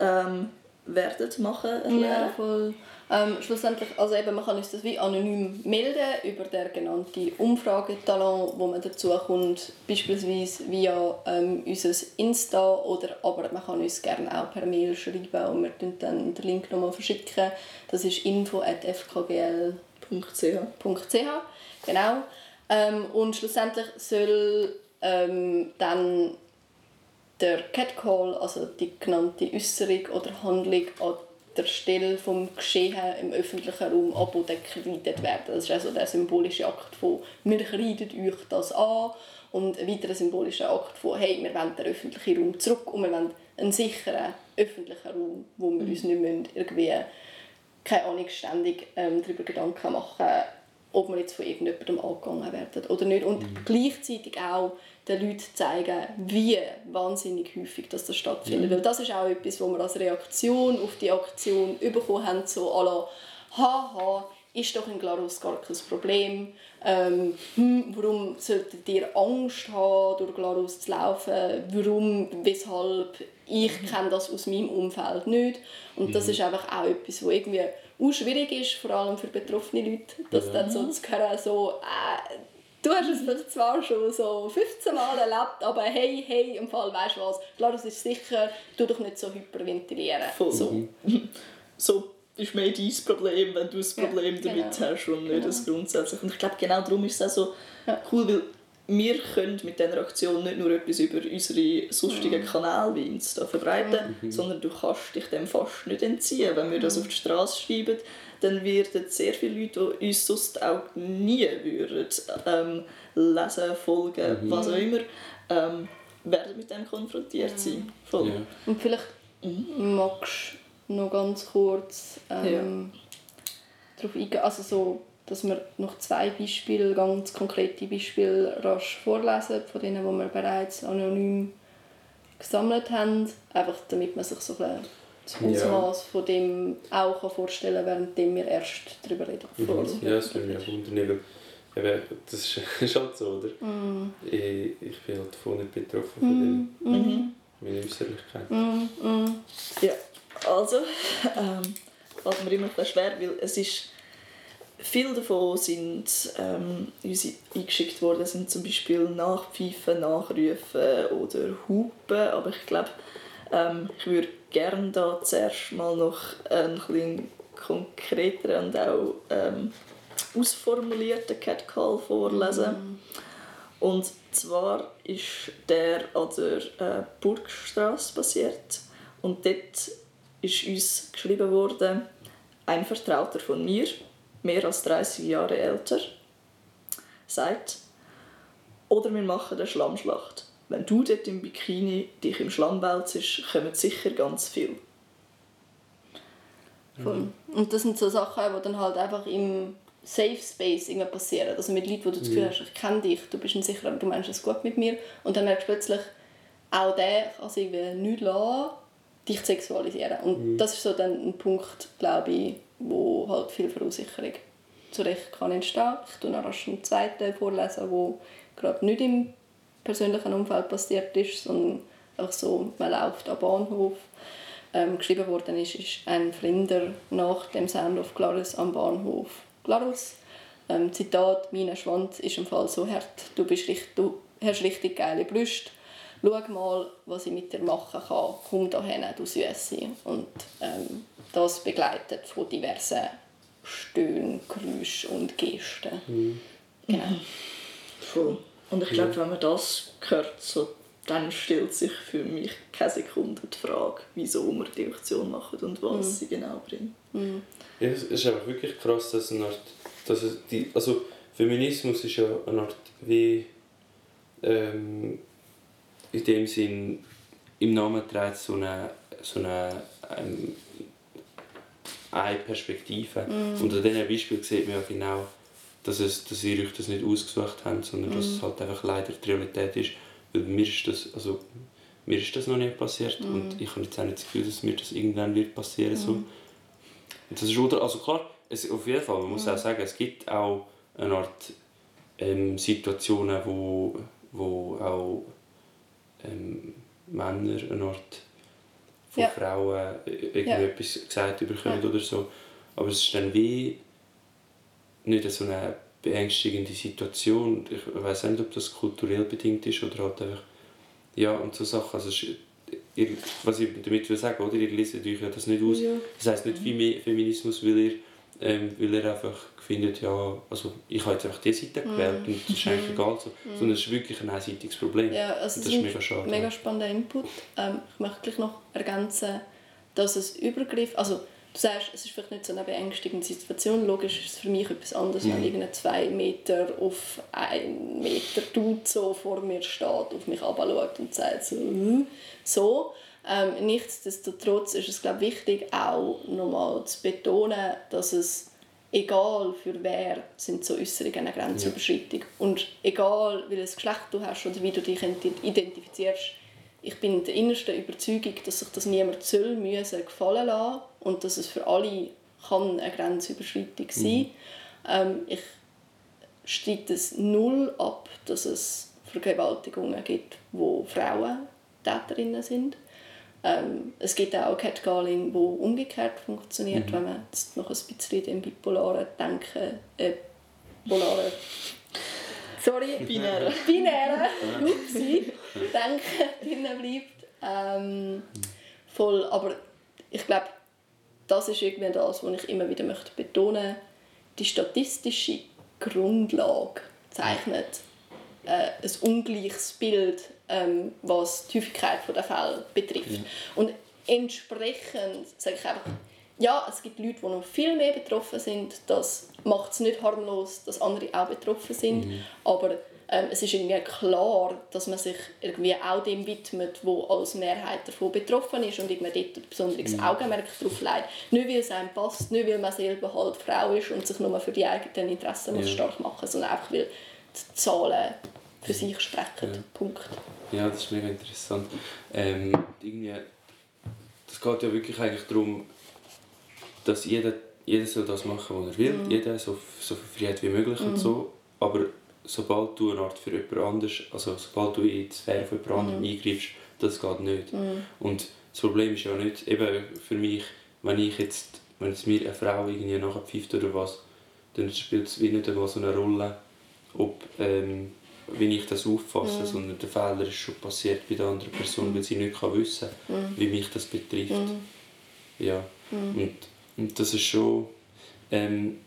C: ähm, werden machen, erklären?
B: Ja, voll. Ähm, schlussendlich, also eben, man kann uns das wie anonym melden über den genannten Umfragetalon, wo man dazu kommt, beispielsweise via ähm, unser Insta oder aber man kann uns gerne auch per Mail schreiben und wir dann den Link nochmal verschicken. Das ist info.fkgl.ch genau. Ähm, und schlussendlich soll ähm, dann der Catcall, also die genannte Äußerung oder Handlung an der Stelle vom Geschehen im öffentlichen Raum gekreidet werden. Das ist also der symbolische Akt von «Wir kreiden euch das an» und ein weiterer symbolischer Akt von «Hey, wir wollen den öffentlichen Raum zurück und wir wollen einen sicheren öffentlichen Raum, wo wir uns nicht irgendwie keine Ahnung, ständig ähm, darüber Gedanken machen, ob wir jetzt von irgendjemandem angegangen werden oder nicht. Und mhm. gleichzeitig auch den Leuten zeigen, wie wahnsinnig häufig das, das stattfindet. Mhm. Weil das ist auch etwas, wo wir als Reaktion auf die Aktion bekommen haben, so à la «Haha, ist doch in Glarus gar kein Problem. Ähm, hm, warum solltet ihr Angst haben, durch Glarus zu laufen? Warum, weshalb? Ich mhm. kenne das aus meinem Umfeld nicht. Und das mhm. ist einfach auch etwas, was irgendwie auch schwierig ist, vor allem für betroffene Leute, das ja. dann so zu hören, so, äh, du hast es vielleicht zwar schon so 15 Mal erlebt, aber hey, hey, im Fall, weißt du was, Glarus ist sicher, tu doch nicht so hyperventilieren.
C: Voll. So. so ist mehr dein Problem, wenn du ein Problem ja, damit genau. hast und nicht genau. das grundsätzlich. Und ich glaube, genau darum ist es auch so ja. cool, weil wir können mit dieser Aktion nicht nur etwas über unsere sonstigen mhm. Kanäle wie Insta verbreiten, mhm. sondern du kannst dich dem fast nicht entziehen. Wenn wir das mhm. auf die Straße schreiben, dann werden sehr viele Leute, die uns sonst auch nie würden, ähm, lesen, folgen, mhm. was auch immer, ähm, werden mit dem konfrontiert sein. Voll. Ja.
B: Und vielleicht mhm. magst noch ganz kurz ähm, ja. darauf eingehen. Also so, dass wir noch zwei Beispiele, ganz konkrete Beispiele rasch vorlesen, von denen, die wir bereits anonym gesammelt haben. Einfach damit man sich so ein das Ausmaß ja. von dem auch vorstellen kann, während wir erst darüber reden.
A: Mhm. Ja, das würde mich auch wundern, weil das (laughs) ist, halt so, oder? Mm. Ich, ich bin halt davon nicht betroffen von mm. dem. Mhm. Meine Äußerlichkeit.
B: Mm. Mm.
C: Ja. Also, ähm, fällt mir immer ein schwer, weil es ist Viele davon sind ähm, uns eingeschickt worden, sind zum Beispiel Nachpfeifen, Nachrufen oder Hupen, aber ich glaube, ähm, ich würde gerne da zuerst mal noch einen bisschen konkreteren und auch ähm, ausformulierten Catcall vorlesen. Mhm. Und zwar ist der an der äh, Burgstraße passiert und dort ist uns geschrieben worden, ein Vertrauter von mir, mehr als 30 Jahre älter, sagt, oder wir machen eine Schlammschlacht. Wenn du dort im Bikini dich im Schlamm wälzest, kommen sicher ganz viel.
B: Mhm. Und das sind so Sachen, die dann halt einfach im Safe Space irgendwie passieren. Also mit Leuten, wo du das Gefühl mhm. hast, ich kenne dich, du bist ein sicherer, du meinst es gut mit mir. Und dann merkst du plötzlich, auch der kann sich irgendwie nicht lassen, dich zu sexualisieren. Und mhm. das ist so dann ein Punkt, glaube ich, wo halt viel Verunsicherung zu Recht kann entstehen. Ich tue noch einen zweiten vorlesen, wo gerade nicht im persönlichen Umfeld passiert ist, sondern einfach so, man läuft am Bahnhof. Ähm, geschrieben worden ist, ist ein Flinder nach dem Sound of Glarus am Bahnhof Glarus. Ähm, Zitat, mein Schwanz ist im Fall so hart, du, bist richtig, du hast richtig geile Brüste schau mal, was ich mit dir machen kann, komm dahin, du Süße. Und ähm, das begleitet von diversen Stöhnen, Geräuschen und Gesten. Mhm. Genau.
C: Voll. Und ich glaube, wenn man das hört, so, dann stellt sich für mich keine Sekunde die Frage, wieso wir die Aktion machen und was mhm. sie genau bringt.
A: Mhm. Ja, es ist einfach wirklich krass, dass, eine Art, dass es die, also Feminismus ist ja eine Art wie ähm, in dem Sinn im Namen trägt so eine, so eine, ähm, eine Perspektive. Mm. Und an diesem Beispiel sieht man ja genau, dass, es, dass ihr euch das nicht ausgesucht habt, sondern mm. dass es halt einfach leider die Realität ist. Weil mir ist das, also, mir ist das noch nicht passiert mm. und ich habe jetzt auch nicht das Gefühl, dass mir das irgendwann wird passieren so. Und das ist also klar, es, auf jeden Fall, man muss auch sagen, es gibt auch eine Art ähm, Situationen, wo, wo auch ähm, Männer eine Art von ja. Frauen irgendetwas ja. gesagt bekommen oder so. Aber es ist dann wie nicht so eine beängstigende Situation. Ich weiß nicht, ob das kulturell bedingt ist oder halt einfach ja und so Sachen. Also ihr, was ich damit will sagen, oder? Ihr lest euch ja das nicht aus. Ja. Das heisst nicht Feminismus, weil ihr ähm, weil er einfach findet, ja, also ich habe jetzt einfach diese Seite gewählt mm. und das ist eigentlich mm. egal, so, mm. sondern es ist wirklich ein einseitiges Problem.
B: Ja, also das ist mega schade. Mega spannender Input. Ähm, ich möchte gleich noch ergänzen, dass es Übergriff, also du sagst, es ist vielleicht nicht so eine beängstigende Situation. Logisch ist es für mich etwas anderes, wenn irgendein zwei Meter auf einen Meter Dude so vor mir steht, auf mich abschaut und sagt so, «Hm?» so. Ähm, nichtsdestotrotz ist es glaube wichtig, auch nochmal zu betonen, dass es egal für wer sind so Äußerungen eine Grenzüberschreitung. Ja. Und egal welches Geschlecht du hast oder wie du dich identifizierst, ich bin der innersten Überzeugung, dass sich das niemand soll müssen gefallen lassen und dass es für alle kann eine Grenzüberschreitung sein. Mhm. Ähm, ich streite es null ab, dass es Vergewaltigungen gibt, wo Frauen Täterinnen sind. Ähm, es gibt auch Catcalling, wo umgekehrt funktioniert, mhm. wenn man jetzt noch ein bisschen dem bipolaren Denken, äh, polaren, sorry, binären, binären, upsi, Denken (laughs) drin bleibt. Ähm, voll, aber ich glaube, das ist irgendwie das, was ich immer wieder möchte betonen Die statistische Grundlage zeichnet äh, ein ungleiches Bild, ähm, was die Häufigkeit der Fälle betrifft. Ja. Und entsprechend sage ich einfach, ja, es gibt Leute, die noch viel mehr betroffen sind. Das macht es nicht harmlos, dass andere auch betroffen sind. Mhm. Aber ähm, es ist irgendwie klar, dass man sich irgendwie auch dem widmet, wo als Mehrheit davon betroffen ist und man dort besonderes mhm. Augenmerk darauf legt. Nicht, weil es einem passt, nicht, weil man selber halt Frau ist und sich nur für die eigenen Interessen ja. stark machen muss, sondern einfach, weil die Zahlen für sich sprechen. Ja. Punkt.
A: Ja, das ist mega interessant. Ähm, irgendwie, das geht ja wirklich eigentlich darum, dass jeder, jeder soll das machen, was er will. Mhm. Jeder so, so viel Freiheit wie möglich mhm. und so. Aber sobald du eine Art für jemand anders, also sobald du in die Sphäre von jemand anderem mhm. eingreifst, das geht nicht. Mhm. Und das Problem ist ja nicht, eben für mich, wenn ich jetzt, wenn es mir eine Frau irgendwie nachher pfeift oder was, dann spielt es wie nicht einmal so eine Rolle, ob, ähm, wie ich das auffasse, mhm. sondern der Fehler ist schon passiert bei der anderen Person, mhm. weil sie nicht kann wissen kann, mhm. wie mich das betrifft. Mhm. Ja. Mhm. Und, und das ist schon ähm,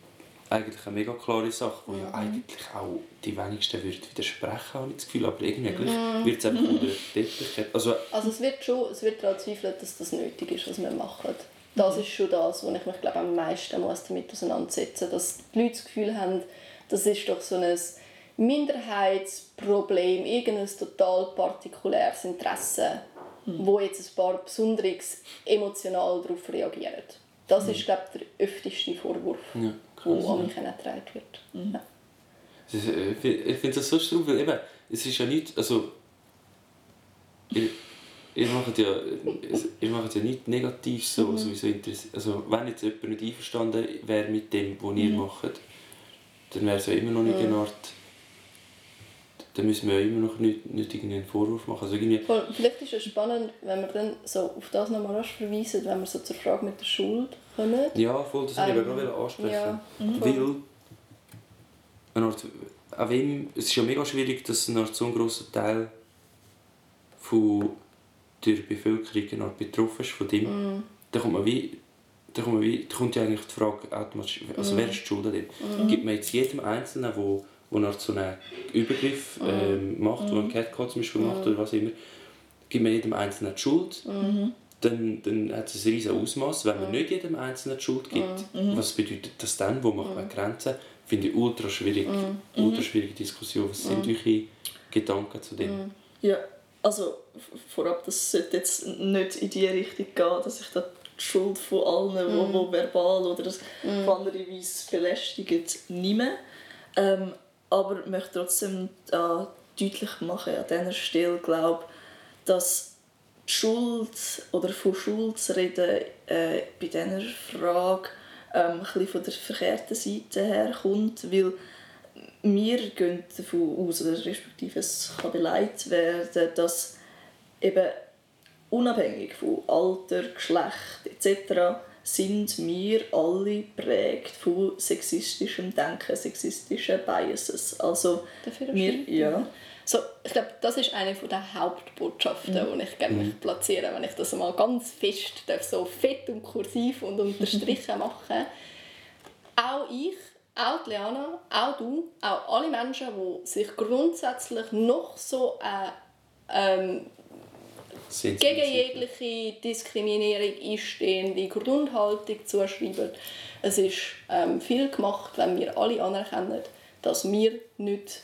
A: eigentlich eine mega klare Sache, wo ja eigentlich auch die wenigsten würden widersprechen, habe ich das Gefühl, aber irgendwie mhm. wird es einfach unter Teppich. Also,
B: also es wird schon, es wird daran zweifelt, dass das nötig ist, was wir machen. Das ist schon das, wo ich mich glaube, am meisten muss damit auseinandersetzen muss, dass die Leute das Gefühl haben, das ist doch so ein Minderheitsproblem, irgendein total partikuläres Interesse, mhm. wo jetzt ein paar besonders emotional darauf reagieren. Das mhm. ist, glaube ich, der öfteste Vorwurf, ja, der an mich herangetragen wird. Mhm. Ja.
A: Ich finde das so strub, weil eben, es ist ja nicht, also ihr, ihr macht ja, ihr macht ja nichts Negatives, so, mhm. sowieso also wenn jetzt jemand nicht einverstanden wäre mit dem, was ihr mhm. macht, dann wäre es ja immer noch nicht mhm. eine Art dann müssen wir ja immer noch nicht, nicht einen Vorwurf machen. Also irgendwie
B: Voll, vielleicht ist es spannend, wenn wir dann so auf das nochmal verweisen, wenn wir so zur Frage mit der Schuld kommen.
A: Ja, voll, das ähm, ich gerade ansprechen. Ja, mhm. Weil, eine Art, auch wenn, es ist ja mega schwierig, dass ein so ein grosser Teil von der Bevölkerung eine Art betroffen ist von dem. Mhm. Da kommt man wie da kommt, wie, da kommt ja eigentlich die Frage automatisch, also mhm. wer ist die Schuld an dem? Mhm. Gibt man jetzt jedem Einzelnen, der wo er so einen Übergriff mhm. ähm, macht, mhm. wo ein Catcall zum Beispiel macht mhm. oder was immer, gibt man jedem Einzelnen die Schuld. Mhm. Dann, dann hat es ein riesiges Ausmaß. Wenn man mhm. nicht jedem Einzelnen die Schuld gibt, mhm. was bedeutet das dann? Wo macht man Grenzen? Finde ich ultra schwierig. Ultra schwierige Diskussion. Was sind eure Gedanken zu dem?
C: Ja, also vorab, das sollte jetzt nicht in die Richtung gehen, dass ich da die Schuld von allen, die mm. verbal oder das mm. auf andere Weise belästigen, nehme. Ähm, aber ich möchte trotzdem äh, deutlich machen an dieser Stelle, glaube dass die Schuld oder von Schuld zu reden äh, bei dieser Frage ähm, ein von der verkehrten Seite herkommt, weil wir gehen davon aus, oder respektive es kann beleidigt werden, dass eben unabhängig von Alter, Geschlecht etc sind wir alle prägt von sexistischem Denken, sexistischen Biases. Also wir, ja.
B: So, ich glaube, das ist eine der Hauptbotschaften, mhm. die ich gerne mhm. platzieren wenn ich das mal ganz fest darf, so fett und kursiv und unterstrichen (laughs) machen Auch ich, auch Liana, auch du, auch alle Menschen, die sich grundsätzlich noch so eine ähm, gegen jegliche Diskriminierung einstehende Grundhaltung zuschreiben. Es ist ähm, viel gemacht, wenn wir alle anerkennen, dass wir nicht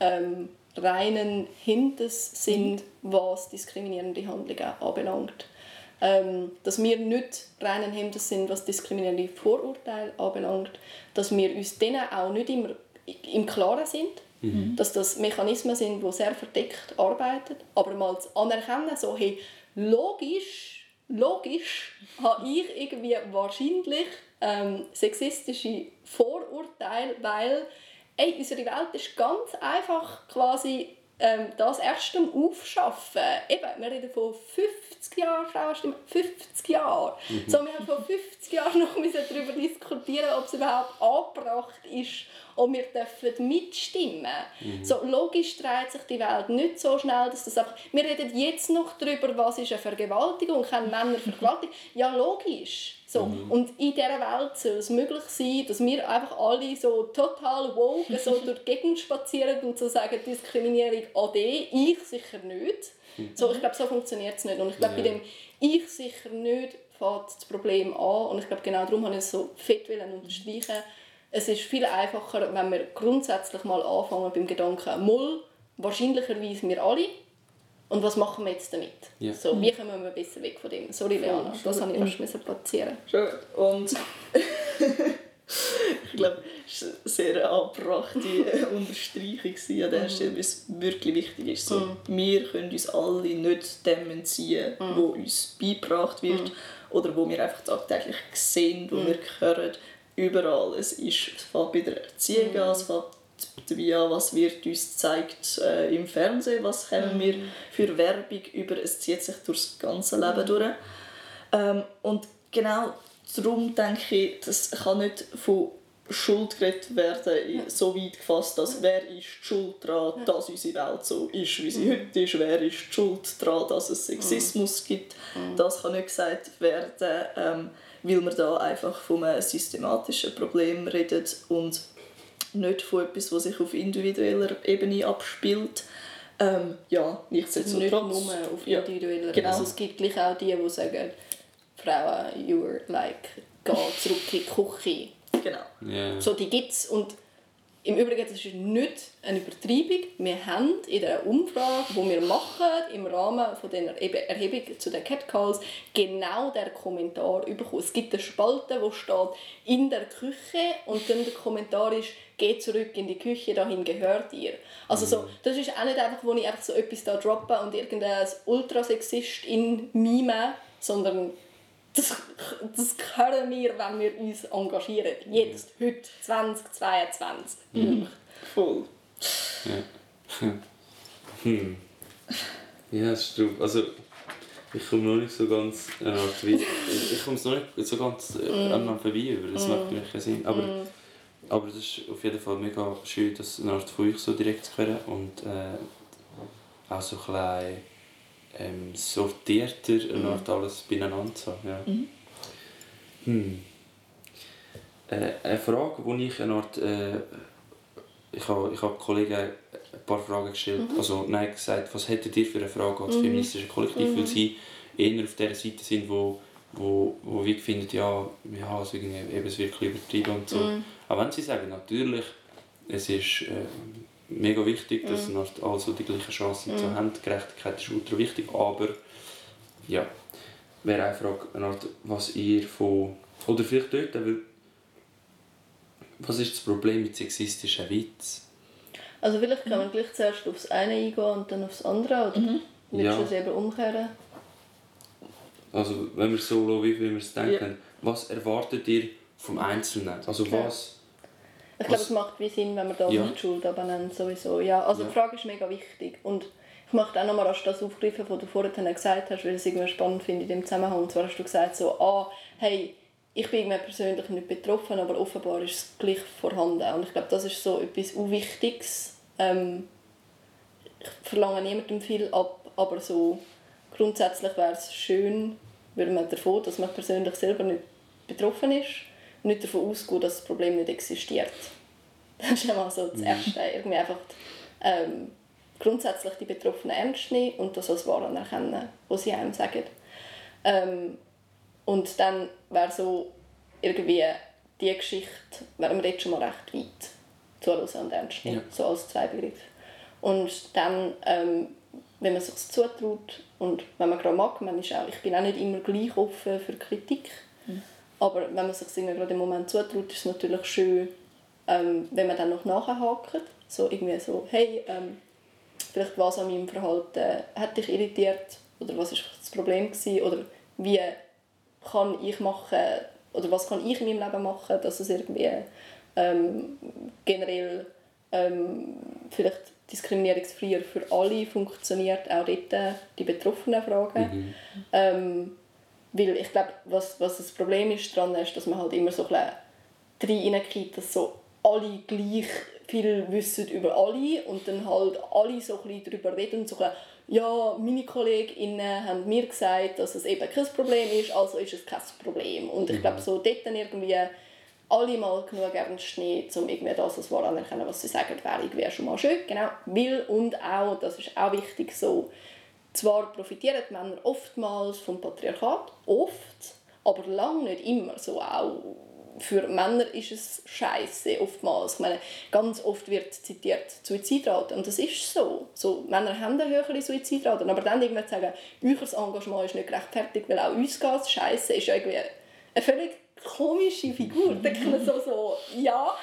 B: ähm, reinen Hinters sind, was diskriminierende Handlungen anbelangt. Ähm, dass wir nicht reinen Hinters sind, was diskriminierende Vorurteile anbelangt. Dass wir uns denen auch nicht immer im Klaren sind. Mhm. Dass das Mechanismen sind, die sehr verdeckt arbeiten. Aber mal zu anerkennen, so, hey, logisch, logisch habe ich irgendwie wahrscheinlich ähm, sexistische Vorurteile, weil ey, unsere Welt ist ganz einfach quasi ähm, das erst am Aufschaffen. Eben, wir reden von 50 Jahren Frauenstimme, 50 Jahre. Mhm. So, wir haben vor 50 Jahren noch (laughs) darüber diskutieren, ob es überhaupt angebracht ist und wir dürfen mitstimmen. Mhm. So, logisch dreht sich die Welt nicht so schnell, dass das einfach... Wir reden jetzt noch darüber, was ist eine Vergewaltigung, können Männer vergewaltigen? Ja, logisch. So. Mhm. Und in dieser Welt soll es möglich sein, dass wir einfach alle so total woke so (laughs) durch die Gegend spazieren und so sagen, Diskriminierung AD, ich sicher nicht. So, ich glaube, so funktioniert es nicht. Und ich glaube, ja. bei dem «ich sicher nicht» fängt das Problem an. Und ich glaube, genau darum habe ich es so fett unterstreichen es ist viel einfacher, wenn wir grundsätzlich mal anfangen beim Gedanken «Moll, wahrscheinlicherweise wir alle». Und was machen wir jetzt damit? Ja. So, wie kommen wir besser weg von dem? Sorry, Leona, das habe ich fast platzieren
C: Schön. Und (laughs) ich glaube, es war eine sehr angebrachte (laughs) Unterstreichung an der mhm. Stelle, weil es wirklich wichtig ist. So, mhm. Wir können uns alle nicht dem entziehen, mhm. wo uns beigebracht wird mhm. oder wo wir einfach tagtäglich sehen, wo mhm. wir hören überall. Es ist es fängt bei der Erziehung an, es fängt an, was wird uns gezeigt äh, im Fernsehen, was haben wir mhm. für Werbung über, es zieht sich durch das ganze Leben mhm. durch. Ähm, und genau darum denke ich, das kann nicht von Schuld geredet werden, so weit gefasst, dass wer ist die Schuld daran, dass unsere Welt so ist, wie sie mhm. heute ist, wer ist die Schuld daran, dass es Sexismus gibt. Das kann nicht gesagt werden. Ähm, weil man da einfach von einem systematischen Problem redet und nicht von etwas, was sich auf individueller Ebene abspielt. Ähm, ja, nichtsdestotrotz.
B: Nicht nur auf individueller ja, genau. Also es gibt gleich auch die, die sagen, Frauen, you're like, geh zurück in die Küche.
C: Genau.
A: Yeah.
B: So, die gibt es und im Übrigen, das ist nicht eine Übertreibung. Wir haben in der Umfrage, die wir machen, im Rahmen von der Erhebung zu den Catcalls, genau der Kommentar bekommen. Es gibt eine Spalte, wo steht «in der Küche» und dann der Kommentar ist «geh zurück in die Küche, dahin gehört ihr». Also so, das ist auch nicht einfach, wo ich einfach so etwas da droppe und irgendein Ultrasexist in mime, sondern das, das können wir, wenn wir uns engagieren. Jetzt, ja. heute, 2022.
C: Mhm. Voll.
A: Ja. (laughs) hm. Ja, das stimmt. Also, ich komme noch nicht so ganz wie, ich komme es noch nicht so ganz äh, mm. an vorbei über, das mm. macht mir keinen Sinn. Aber, mm. Aber es ist auf jeden Fall mega schön, das eine Art von euch so direkt zu hören und äh, auch so ein bisschen ähm, sortierter mhm. und alles beieinander zu haben. Ja. Mhm. Hm. Äh, eine Frage, die ich eine Art, äh, ich habe ich hab Kollegen ein paar Fragen gestellt, mhm. also nein, gesagt, was hättet ihr für eine Frage als mhm. feministische Kollektiv, weil mhm. sie eher auf der Seite sind, wo wo, wo wir finden, ja, ja also irgendwie, eben, es wirklich übertrieben und so. Mhm. Auch wenn sie sagen, natürlich, es ist äh, mega wichtig, dass mhm. also die gleichen Chancen mhm. zu haben. Gerechtigkeit ist ultra wichtig, aber ja, wäre eine Frage, was ihr von, oder vielleicht dort, weil, was ist das Problem mit sexistischen Witz?
B: Also vielleicht kann man gleich zuerst aufs eine eingehen und dann aufs andere, oder mhm. willst du es eben umkehren?
A: Also wenn wir so schauen, wie wir es denken, ja. was erwartet ihr vom Einzelnen? Also was...
B: Ich glaube, es macht wie Sinn, wenn man da ja. die Schuld abnimmt, sowieso. Ja, also ja. die Frage ist mega wichtig und ich möchte auch nochmal das aufgreifen, was du vorhin gesagt hast, weil ich es irgendwie spannend finde in dem Zusammenhang. Und zwar hast du gesagt so, ah, hey, ich bin mir persönlich nicht betroffen, aber offenbar ist es gleich vorhanden. Und ich glaube, das ist so etwas Unwichtiges. Ähm, ich verlange niemandem viel ab, aber so grundsätzlich wäre es schön, weil man davon, dass man persönlich selber nicht betroffen ist, nicht davon ausgehen, dass das Problem nicht existiert. (laughs) Das ist einmal so das mhm. Erste. Irgendwie einfach ähm, grundsätzlich die Betroffenen ernst nehmen und das als wahr anerkennen, was sie einem sagen. Ähm, und dann wäre so irgendwie die Geschichte, wären wir jetzt schon mal recht weit zuhören und ernst nehmen, ja. so als zwei Begriffe. Und dann, ähm, wenn man sich zutraut und wenn man gerade mag, man ist auch, ich bin auch nicht immer gleich offen für Kritik, mhm. aber wenn man sich gerade im Moment zutraut, ist es natürlich schön, ähm, wenn man dann noch nachhakt, so irgendwie so, hey, ähm, vielleicht was an meinem Verhalten hat dich irritiert? Oder was ist das Problem gewesen, oder wie kann ich machen oder was kann ich in meinem Leben machen, dass es irgendwie ähm, generell ähm, vielleicht diskriminierungsfreier für alle funktioniert, auch dort äh, die Betroffenen fragen. Mhm. Ähm, weil ich glaube, was, was das Problem ist daran ist, dass man halt immer so ein bisschen reinkommt, dass so alle gleich viel wissen über alle und dann halt alle so ein darüber reden und so ein ja, meine KollegInnen haben mir gesagt, dass es eben kein Problem ist, also ist es kein Problem. Und ich mhm. glaube, so dort irgendwie alle mal genug nehmen, um irgendwie das als wahr anerkennen, was sie sagen, wäre irgendwie schon mal schön. Genau, weil und auch, das ist auch wichtig so, zwar profitieren die Männer oftmals vom Patriarchat, oft, aber lange nicht immer so auch für Männer ist es scheiße oftmals. Ich meine, ganz oft wird zitiert Suizidrate und das ist so. so Männer haben eine höhere Suizidrate, aber dann irgendwann zu sagen, euer Engagement ist nicht gerechtfertigt, weil auch uns geht es scheiße, ist irgendwie eine völlig komische Figur. Da kann man so, so ja,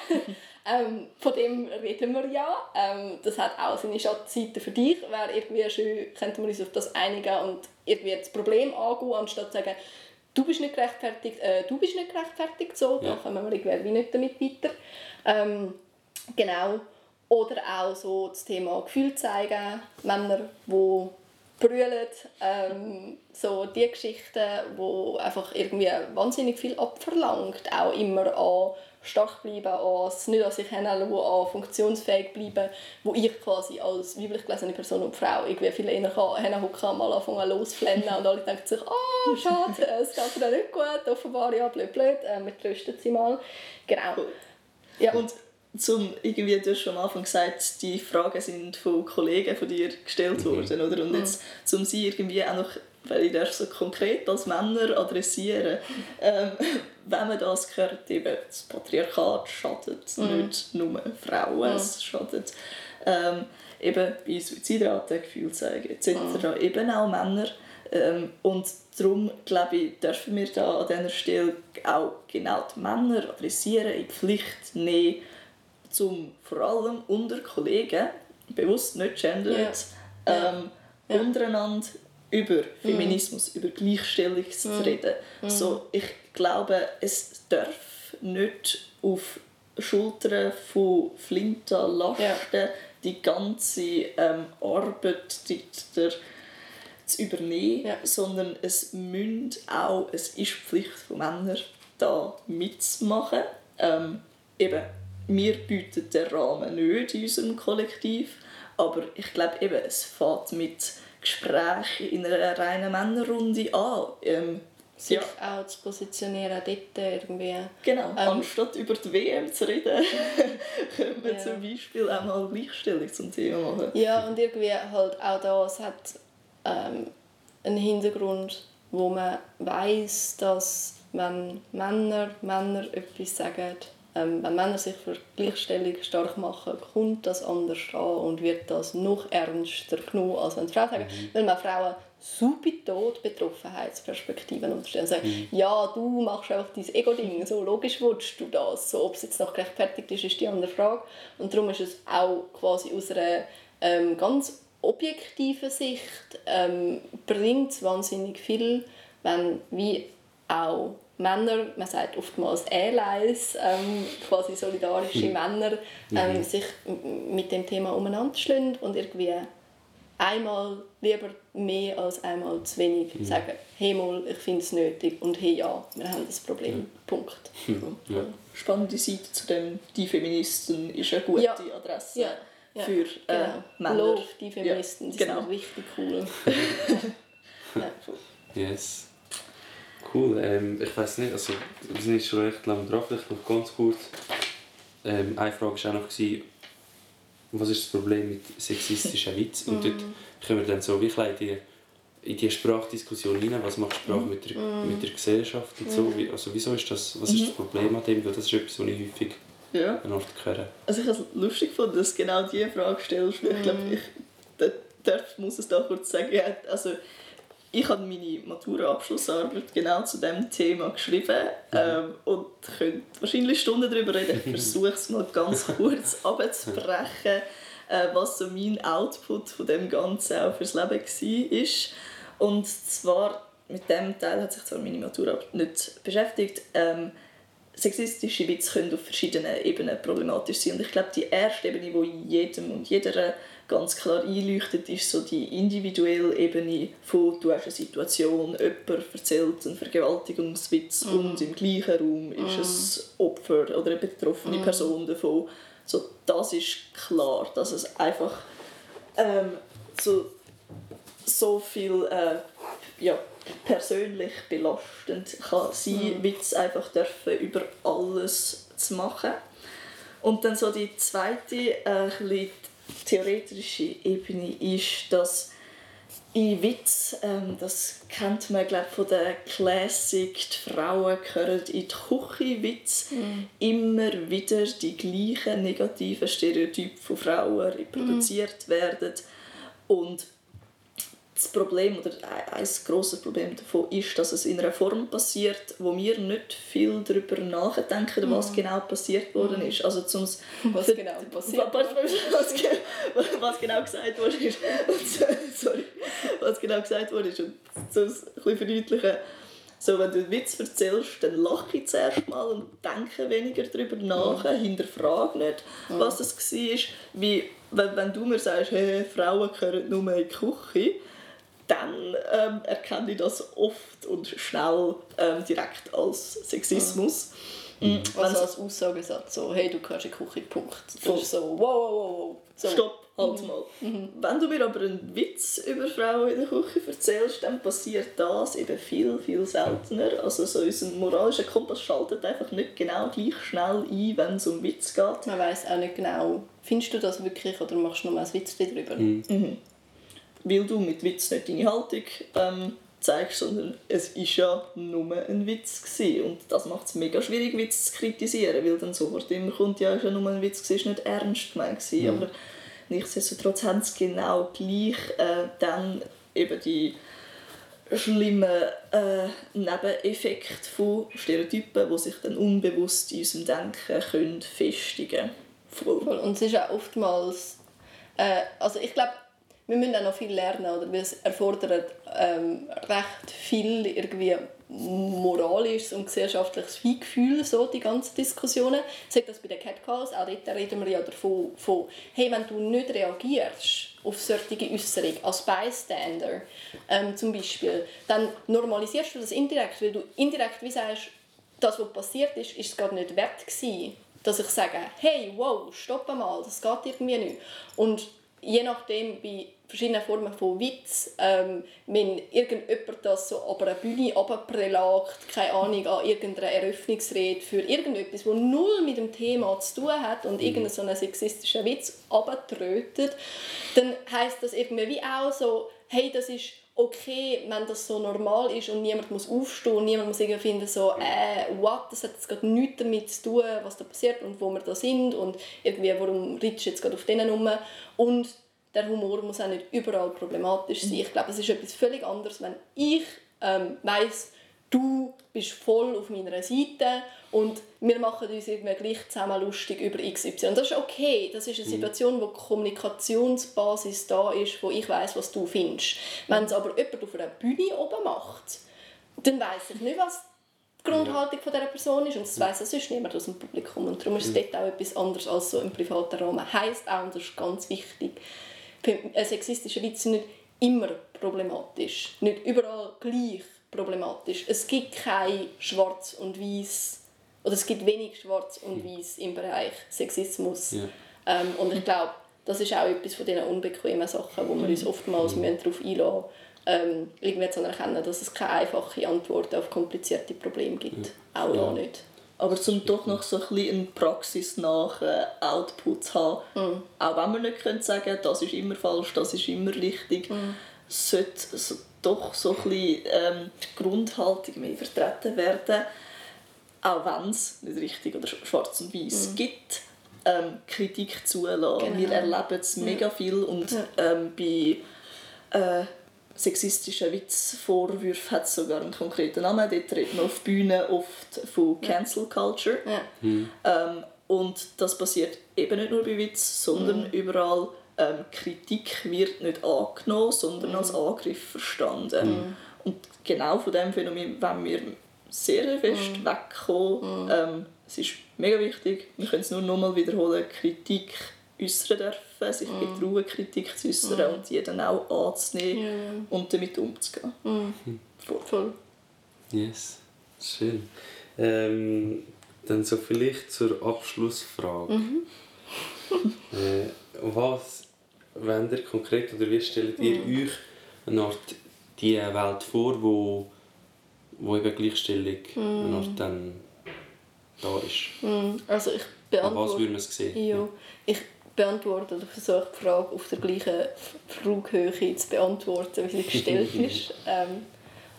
B: ähm, von dem reden wir ja. Ähm, das hat auch seine Schattenseite für dich. Wäre irgendwie schön, könnte man uns auf das einigen und irgendwie das Problem angehen, anstatt zu sagen, du bist nicht gerechtfertigt, äh, du bist nicht gerechtfertigt, so, ja. da kommen wir irgendwie nicht damit weiter. Ähm, genau. Oder auch so das Thema Gefühl zeigen, Männer, die brüllen, ähm, so die Geschichten, wo einfach irgendwie wahnsinnig viel abverlangt, auch immer an stark bleiben, an nicht an sich hinlassen, an funktionsfähig bleiben, wo ich quasi als weiblich gelesene Person und Frau irgendwie viel eher hinhocken mal anfangen loszuflennen und alle denken sich, ah, oh, (laughs) schade, es geht dir nicht gut, offenbar, ja, blöd, blöd, äh, wir trösten sie mal. Genau.
C: Ja. Und zum, irgendwie, du hast schon am Anfang gesagt, die Fragen sind von Kollegen von dir gestellt mhm. worden, oder? Und jetzt, um sie irgendwie auch noch, weil ich das so konkret als Männer adressieren, ähm, (laughs) wenn man das hört, eben, das Patriarchat schadet mhm. nicht nur Frauen, mhm. es schadet ähm, eben bei Suizidraten, Gefühlszeigen etc. Mhm. eben auch Männer. Ähm, und darum, glaube ich, dürfen wir da an dieser Stelle auch genau die Männer adressieren, in die Pflicht nehmen, zum vor allem unter Kollegen, bewusst nicht gendert, ja. Ähm, ja. untereinander über mhm. Feminismus, mhm. über Gleichstellung zu mhm. reden. Mhm. So, ich glaube, es darf nicht auf Schultern von Flinta lasten, ja. die ganze ähm, Arbeit die, der, zu übernehmen, ja. sondern es münd auch, es ist Pflicht von Männern, da mitzumachen. Ähm, eben, wir bieten den Rahmen nicht in unserem Kollektiv, aber ich glaube eben, es fängt mit Gesprächen in einer reinen Männerrunde an. Ähm,
B: sich ja. auch zu positionieren dort irgendwie.
C: Genau, ähm, anstatt über die WM zu reden, (laughs) können wir ja. zum Beispiel auch mal Gleichstellung zum Thema machen.
B: Ja, und irgendwie halt auch das hat ähm, einen Hintergrund, wo man weiß, dass wenn Männer Männer etwas sagen, ähm, wenn Männer sich für Gleichstellung stark machen, kommt das anders an und wird das noch ernster genommen, als wenn Frauen sagen. Mhm. Weil man Frauen super tot Betroffenheitsperspektiven unterstellen. Sagen, mhm. ja, du machst einfach dein Ego-Ding, so logisch willst du das. So, ob es jetzt noch gerechtfertigt ist, ist die andere Frage. Und darum ist es auch quasi aus einer ähm, ganz objektiven Sicht ähm, bringt wahnsinnig viel, wenn wie auch Männer, man sagt oftmals Allies, ähm, quasi solidarische mhm. Männer, ähm, mhm. sich mit dem Thema umeinander und irgendwie einmal lieber mehr als einmal zu wenig mhm. sagen, hey mal, ich finde es nötig und hey ja, wir haben das Problem, ja. Punkt.
C: Ja. Spannende Seite zu dem «Die Feministen» ist eine gute ja. Adresse ja. für äh, genau. Männer.
B: Love «Die Feministen», das genau. ist richtig cool. (laughs)
A: yes. Cool, ähm, ich weiß nicht, also wir sind schon recht lange drauf, vielleicht noch ganz kurz. Ähm, eine Frage war auch noch, gewesen, was ist das Problem mit sexistischen Witz. Und (laughs) dort können wir dann so wie in die, in die Sprachdiskussion hinein, was macht Sprache mit der, mit der Gesellschaft und so. Wie, also wieso ist das, was ist das Problem an dem? Weil das ist etwas, was ich häufig
C: Ja.
A: an Ort höre.
C: Also ich habe es lustig gefunden, dass du genau diese Frage stellst. Ich glaube, ich da- darf, muss es da kurz sagen. Also, ich habe meine Matura-Abschlussarbeit genau zu diesem Thema geschrieben ähm, und könnte wahrscheinlich Stunden darüber reden. Ich (laughs) versuche es mal ganz kurz (laughs) abzubrechen, äh, was so mein Output von dem Ganzen auch fürs Leben war. Und zwar, mit dem Teil hat sich zwar meine Matura nicht beschäftigt, ähm, sexistische Witze können auf verschiedenen Ebenen problematisch sein. Und ich glaube, die erste Ebene, die jedem und jeder ganz klar einleuchtet, ist so die individuelle Ebene von «Du hast eine Situation, jemand erzählt einen Vergewaltigungswitz und im gleichen Raum ist ein Opfer oder eine betroffene Person davon». So, das ist klar, dass es einfach ähm, so so viel äh, ja, persönlich belastend kann sein, Witz einfach dürfen über alles zu machen. Und dann so die zweite äh, theoretische Ebene ist, dass in Witz, ähm, das kennt man glaub, von der Classic, die Frauen gehören in die Küche Witz, immer wieder die gleichen negativen Stereotype von Frauen reproduziert werden. Und das Problem oder ein, ein grosses Problem davon ist, dass es in einer Form passiert, wo wir nicht viel darüber nachdenken, was genau passiert worden ist. Also zum
B: Was genau passiert (laughs)
C: was, (laughs) was, genau gesagt worden ist. Sorry, was genau gesagt worden ist. Und so ein bisschen verdeutlichen. So, wenn du einen Witz erzählst, dann lache ich zuerst mal und denke weniger darüber nach, hinterfrage nicht, was das war. Wie, wenn, wenn du mir sagst, hey, Frauen gehören nur in die Küche, dann ähm, erkenne ich das oft und schnell ähm, direkt als Sexismus. Mhm.
B: Also als Aussagesatz so, hey, du kannst in die Küche, Punkt. Das ist so, wow, wow, wow, wow. So.
C: Stopp, halt mal. Wenn du mir aber einen Witz über Frauen in der Küche erzählst, dann passiert das eben viel, viel seltener. Also so unser moralischer Kompass schaltet einfach nicht genau gleich schnell ein, wenn es um Witz geht.
B: Man weiß auch nicht genau, findest du das wirklich oder machst du nur ein Witz darüber?
C: Weil du mit Witz nicht deine Haltung ähm, zeigst, sondern es war ja nur ein Witz. Gewesen. Und das macht es mega schwierig, Witz zu kritisieren, weil dann sofort immer kommt, ja, es war ja nur ein Witz, es war nicht ernst gemeint. Gewesen. Aber nichtsdestotrotz haben sie genau gleich äh, dann eben die schlimmen äh, Nebeneffekte von Stereotypen, die sich dann unbewusst in unserem Denken können festigen können.
B: Voll. Und es ist auch oftmals, äh, also ich glaube, wir müssen auch noch viel lernen, oder? weil es erfordert ähm, recht viel irgendwie moralisches und gesellschaftliches Feingefühl, so, die ganzen Diskussionen. Sagt das bei den Catcalls, auch dort reden wir ja davon, von, hey, wenn du nicht reagierst auf solche Äußerungen als Bystander ähm, zum Beispiel, dann normalisierst du das indirekt, weil du indirekt wie sagst, das, was passiert ist, ist es gerade nicht wert gewesen, dass ich sage, hey, wow, stopp mal, das geht irgendwie nicht. Und je nachdem, bei verschiedenen Formen von Witz, ähm, wenn irgendjemand das so ab einer Bühne runterprelagt, keine Ahnung, an irgendeiner Eröffnungsrede für irgendetwas, das null mit dem Thema zu tun hat und irgendeinen so einen sexistischen Witz runtertrötet, dann heisst das irgendwie wie auch so, hey, das ist okay, wenn das so normal ist und niemand muss aufstehen und niemand muss irgendwie finden so, äh, what, das hat jetzt gerade nichts damit zu tun, was da passiert und wo wir da sind und irgendwie, warum du jetzt gerade auf denen rum und der Humor muss auch nicht überall problematisch sein. Ich glaube, es ist etwas völlig anderes, wenn ich ähm, weiss, du bist voll auf meiner Seite und wir machen uns irgendwie gleich zusammen lustig über XY. Das ist okay. Das ist eine Situation, wo die Kommunikationsbasis da ist, wo ich weiß, was du findest. Wenn es aber jemand auf einer Bühne oben macht, dann weiß ich nicht, was die Grundhaltung von dieser Person ist und das weiss auch sonst niemand aus dem Publikum. Und darum ist es dort auch etwas anderes als so im privaten Rahmen. Heisst auch, und das ist ganz wichtig, ein sexistischer Witz ist nicht immer problematisch, nicht überall gleich problematisch. Es gibt kein Schwarz und Weiß oder es gibt wenig Schwarz und Weiß im Bereich Sexismus.
A: Ja.
B: Ähm, und ich glaube, das ist auch etwas von diesen unbequemen Sachen, wo wir uns oftmals mhm. darauf einlassen müssen, ähm, irgendwie zu erkennen, dass es keine einfache Antwort auf komplizierte Probleme gibt. Auch
A: Ja.
B: da nicht.
C: Aber zum doch noch so ein bisschen einen praxisnahen Output zu haben,
B: Mhm.
C: auch wenn wir nicht können sagen das ist immer falsch, das ist immer richtig,
B: Mhm.
C: sollte so, doch so ein bisschen ähm, die Grundhaltung mehr vertreten werden, auch wenn es nicht richtig oder schwarz und weiß gibt. Ähm, Kritik zulassen.
B: Genau.
C: Wir erleben es mega viel und
B: Ja.
C: ähm, bei äh, sexistischen Witzvorwürfen hat es sogar einen konkreten Namen. Dort redet man auf Bühnen oft von Cancel Culture.
B: Ja.
C: Ähm, und das passiert eben nicht nur bei Witz, sondern
B: Mhm.
C: überall. Ähm, Kritik wird nicht angenommen, sondern als
B: Mhm.
C: Angriff verstanden. Und genau von dem Phänomen wollen wir sehr sehr fest
B: Mhm.
C: wegkommen. Ähm, es ist mega wichtig, wir können es nur nochmal wiederholen, Kritik äußern dürfen, sich
B: Mhm.
C: getrauen, Kritik zu äußern und die dann auch anzunehmen und damit umzugehen. Voll.
B: Voll.
A: Yes, schön. Ähm, dann so vielleicht zur Abschlussfrage. (laughs) äh, was wollt ihr konkret oder wie stellt ihr euch eine Art die Welt vor, wo, wo eben Gleichstellung Art dann da ist?
B: Mhm. Also ich
A: An was
B: beantworte...
A: würde man es sehen?
B: Ja, ich beantworte oder versuche die Frage auf der gleichen Flughöhe zu beantworten, wie sie gestellt (laughs) ist. Ähm,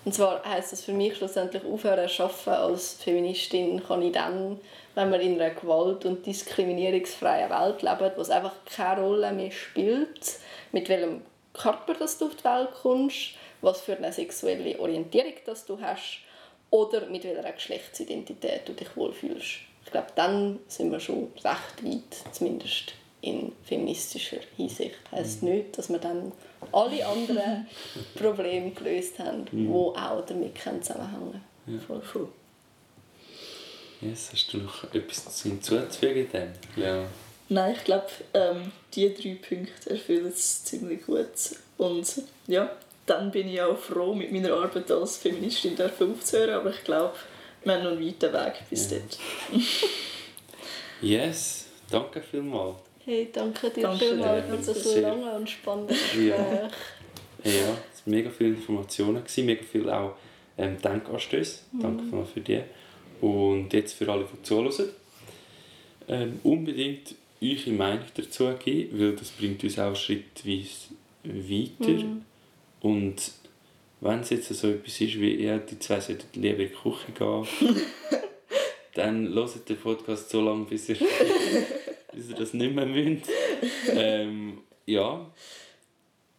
B: und zwar heisst das für mich schlussendlich aufhören zu arbeiten als Feministin kann ich dann, wenn wir in einer gewalt- und diskriminierungsfreien Welt leben, wo es einfach keine Rolle mehr spielt, mit welchem Körper dass du auf die Welt kommst, was für eine sexuelle Orientierung dass du hast oder mit welcher Geschlechtsidentität du dich wohlfühlst. Ich glaube, dann sind wir schon recht weit, zumindest in feministischer Hinsicht. Heißt nicht, dass wir dann alle anderen (laughs) Probleme gelöst haben, die auch damit zusammenhängen können.
C: Voll, voll.
A: Yes, hast du noch etwas hinzuzufügen dem? Ja.
C: Nein, ich glaube, ähm, die drei Punkte erfüllen es ziemlich gut. Und ja, dann bin ich auch froh, mit meiner Arbeit als Feministin dürfen aufzuhören. Aber ich glaube, wir haben noch einen weiten Weg bis
A: Ja.
C: dort. (laughs)
A: Yes, danke vielmals.
B: Hey, danke dir
C: Danke
B: vielmals für das
A: Sehr.
B: lange und spannende
A: Ja.
B: Gespräch.
A: Ja, es waren mega viele Informationen, gewesen, mega viel auch ähm, Denkanstöße. Danke mal für die. Und jetzt für alle, die zuhören, ähm, unbedingt eure Meinung dazu geben, weil das bringt uns auch schrittweise weiter. Und wenn es jetzt so etwas ist wie, ja, die zwei sollten lieber in die Küche gehen, (laughs) dann hört den Podcast so lange, bis ihr, (laughs) bis ihr das nicht mehr müsst. Ähm, ja,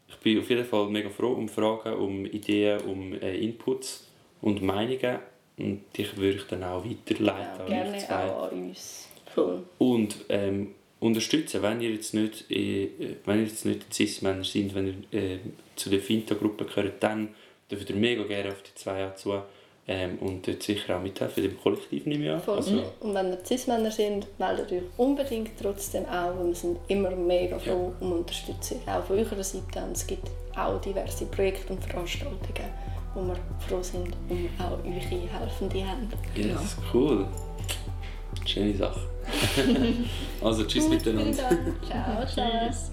A: ich bin auf jeden Fall mega froh um Fragen, um Ideen, um äh, Inputs und Meinungen. Und die würde ich dann auch weiterleiten
B: Ja,
A: an
B: gerne
A: zwei.
B: auch an uns.
A: Und ähm, unterstützen, wenn ihr jetzt nicht, äh, wenn ihr jetzt nicht Cis-Männer sind, wenn ihr äh, zu der Finta-Gruppe gehört, dann dürft ihr mega gerne auf die zwei zu ähm, und dort sicher auch mithelfen, im Kollektiv nehme ich an. Also,
B: Und wenn ihr Cis-Männer sind, meldet euch unbedingt trotzdem auch, weil wir sind immer mega froh um Unterstützung, auch von eurer Seite. Und es gibt auch diverse Projekte und Veranstaltungen, wo wir froh sind um auch eure helfende Hand.
A: yes, cool. Schöne Sache. (laughs) also tschüss miteinander.
B: ciao.
C: Tschüss.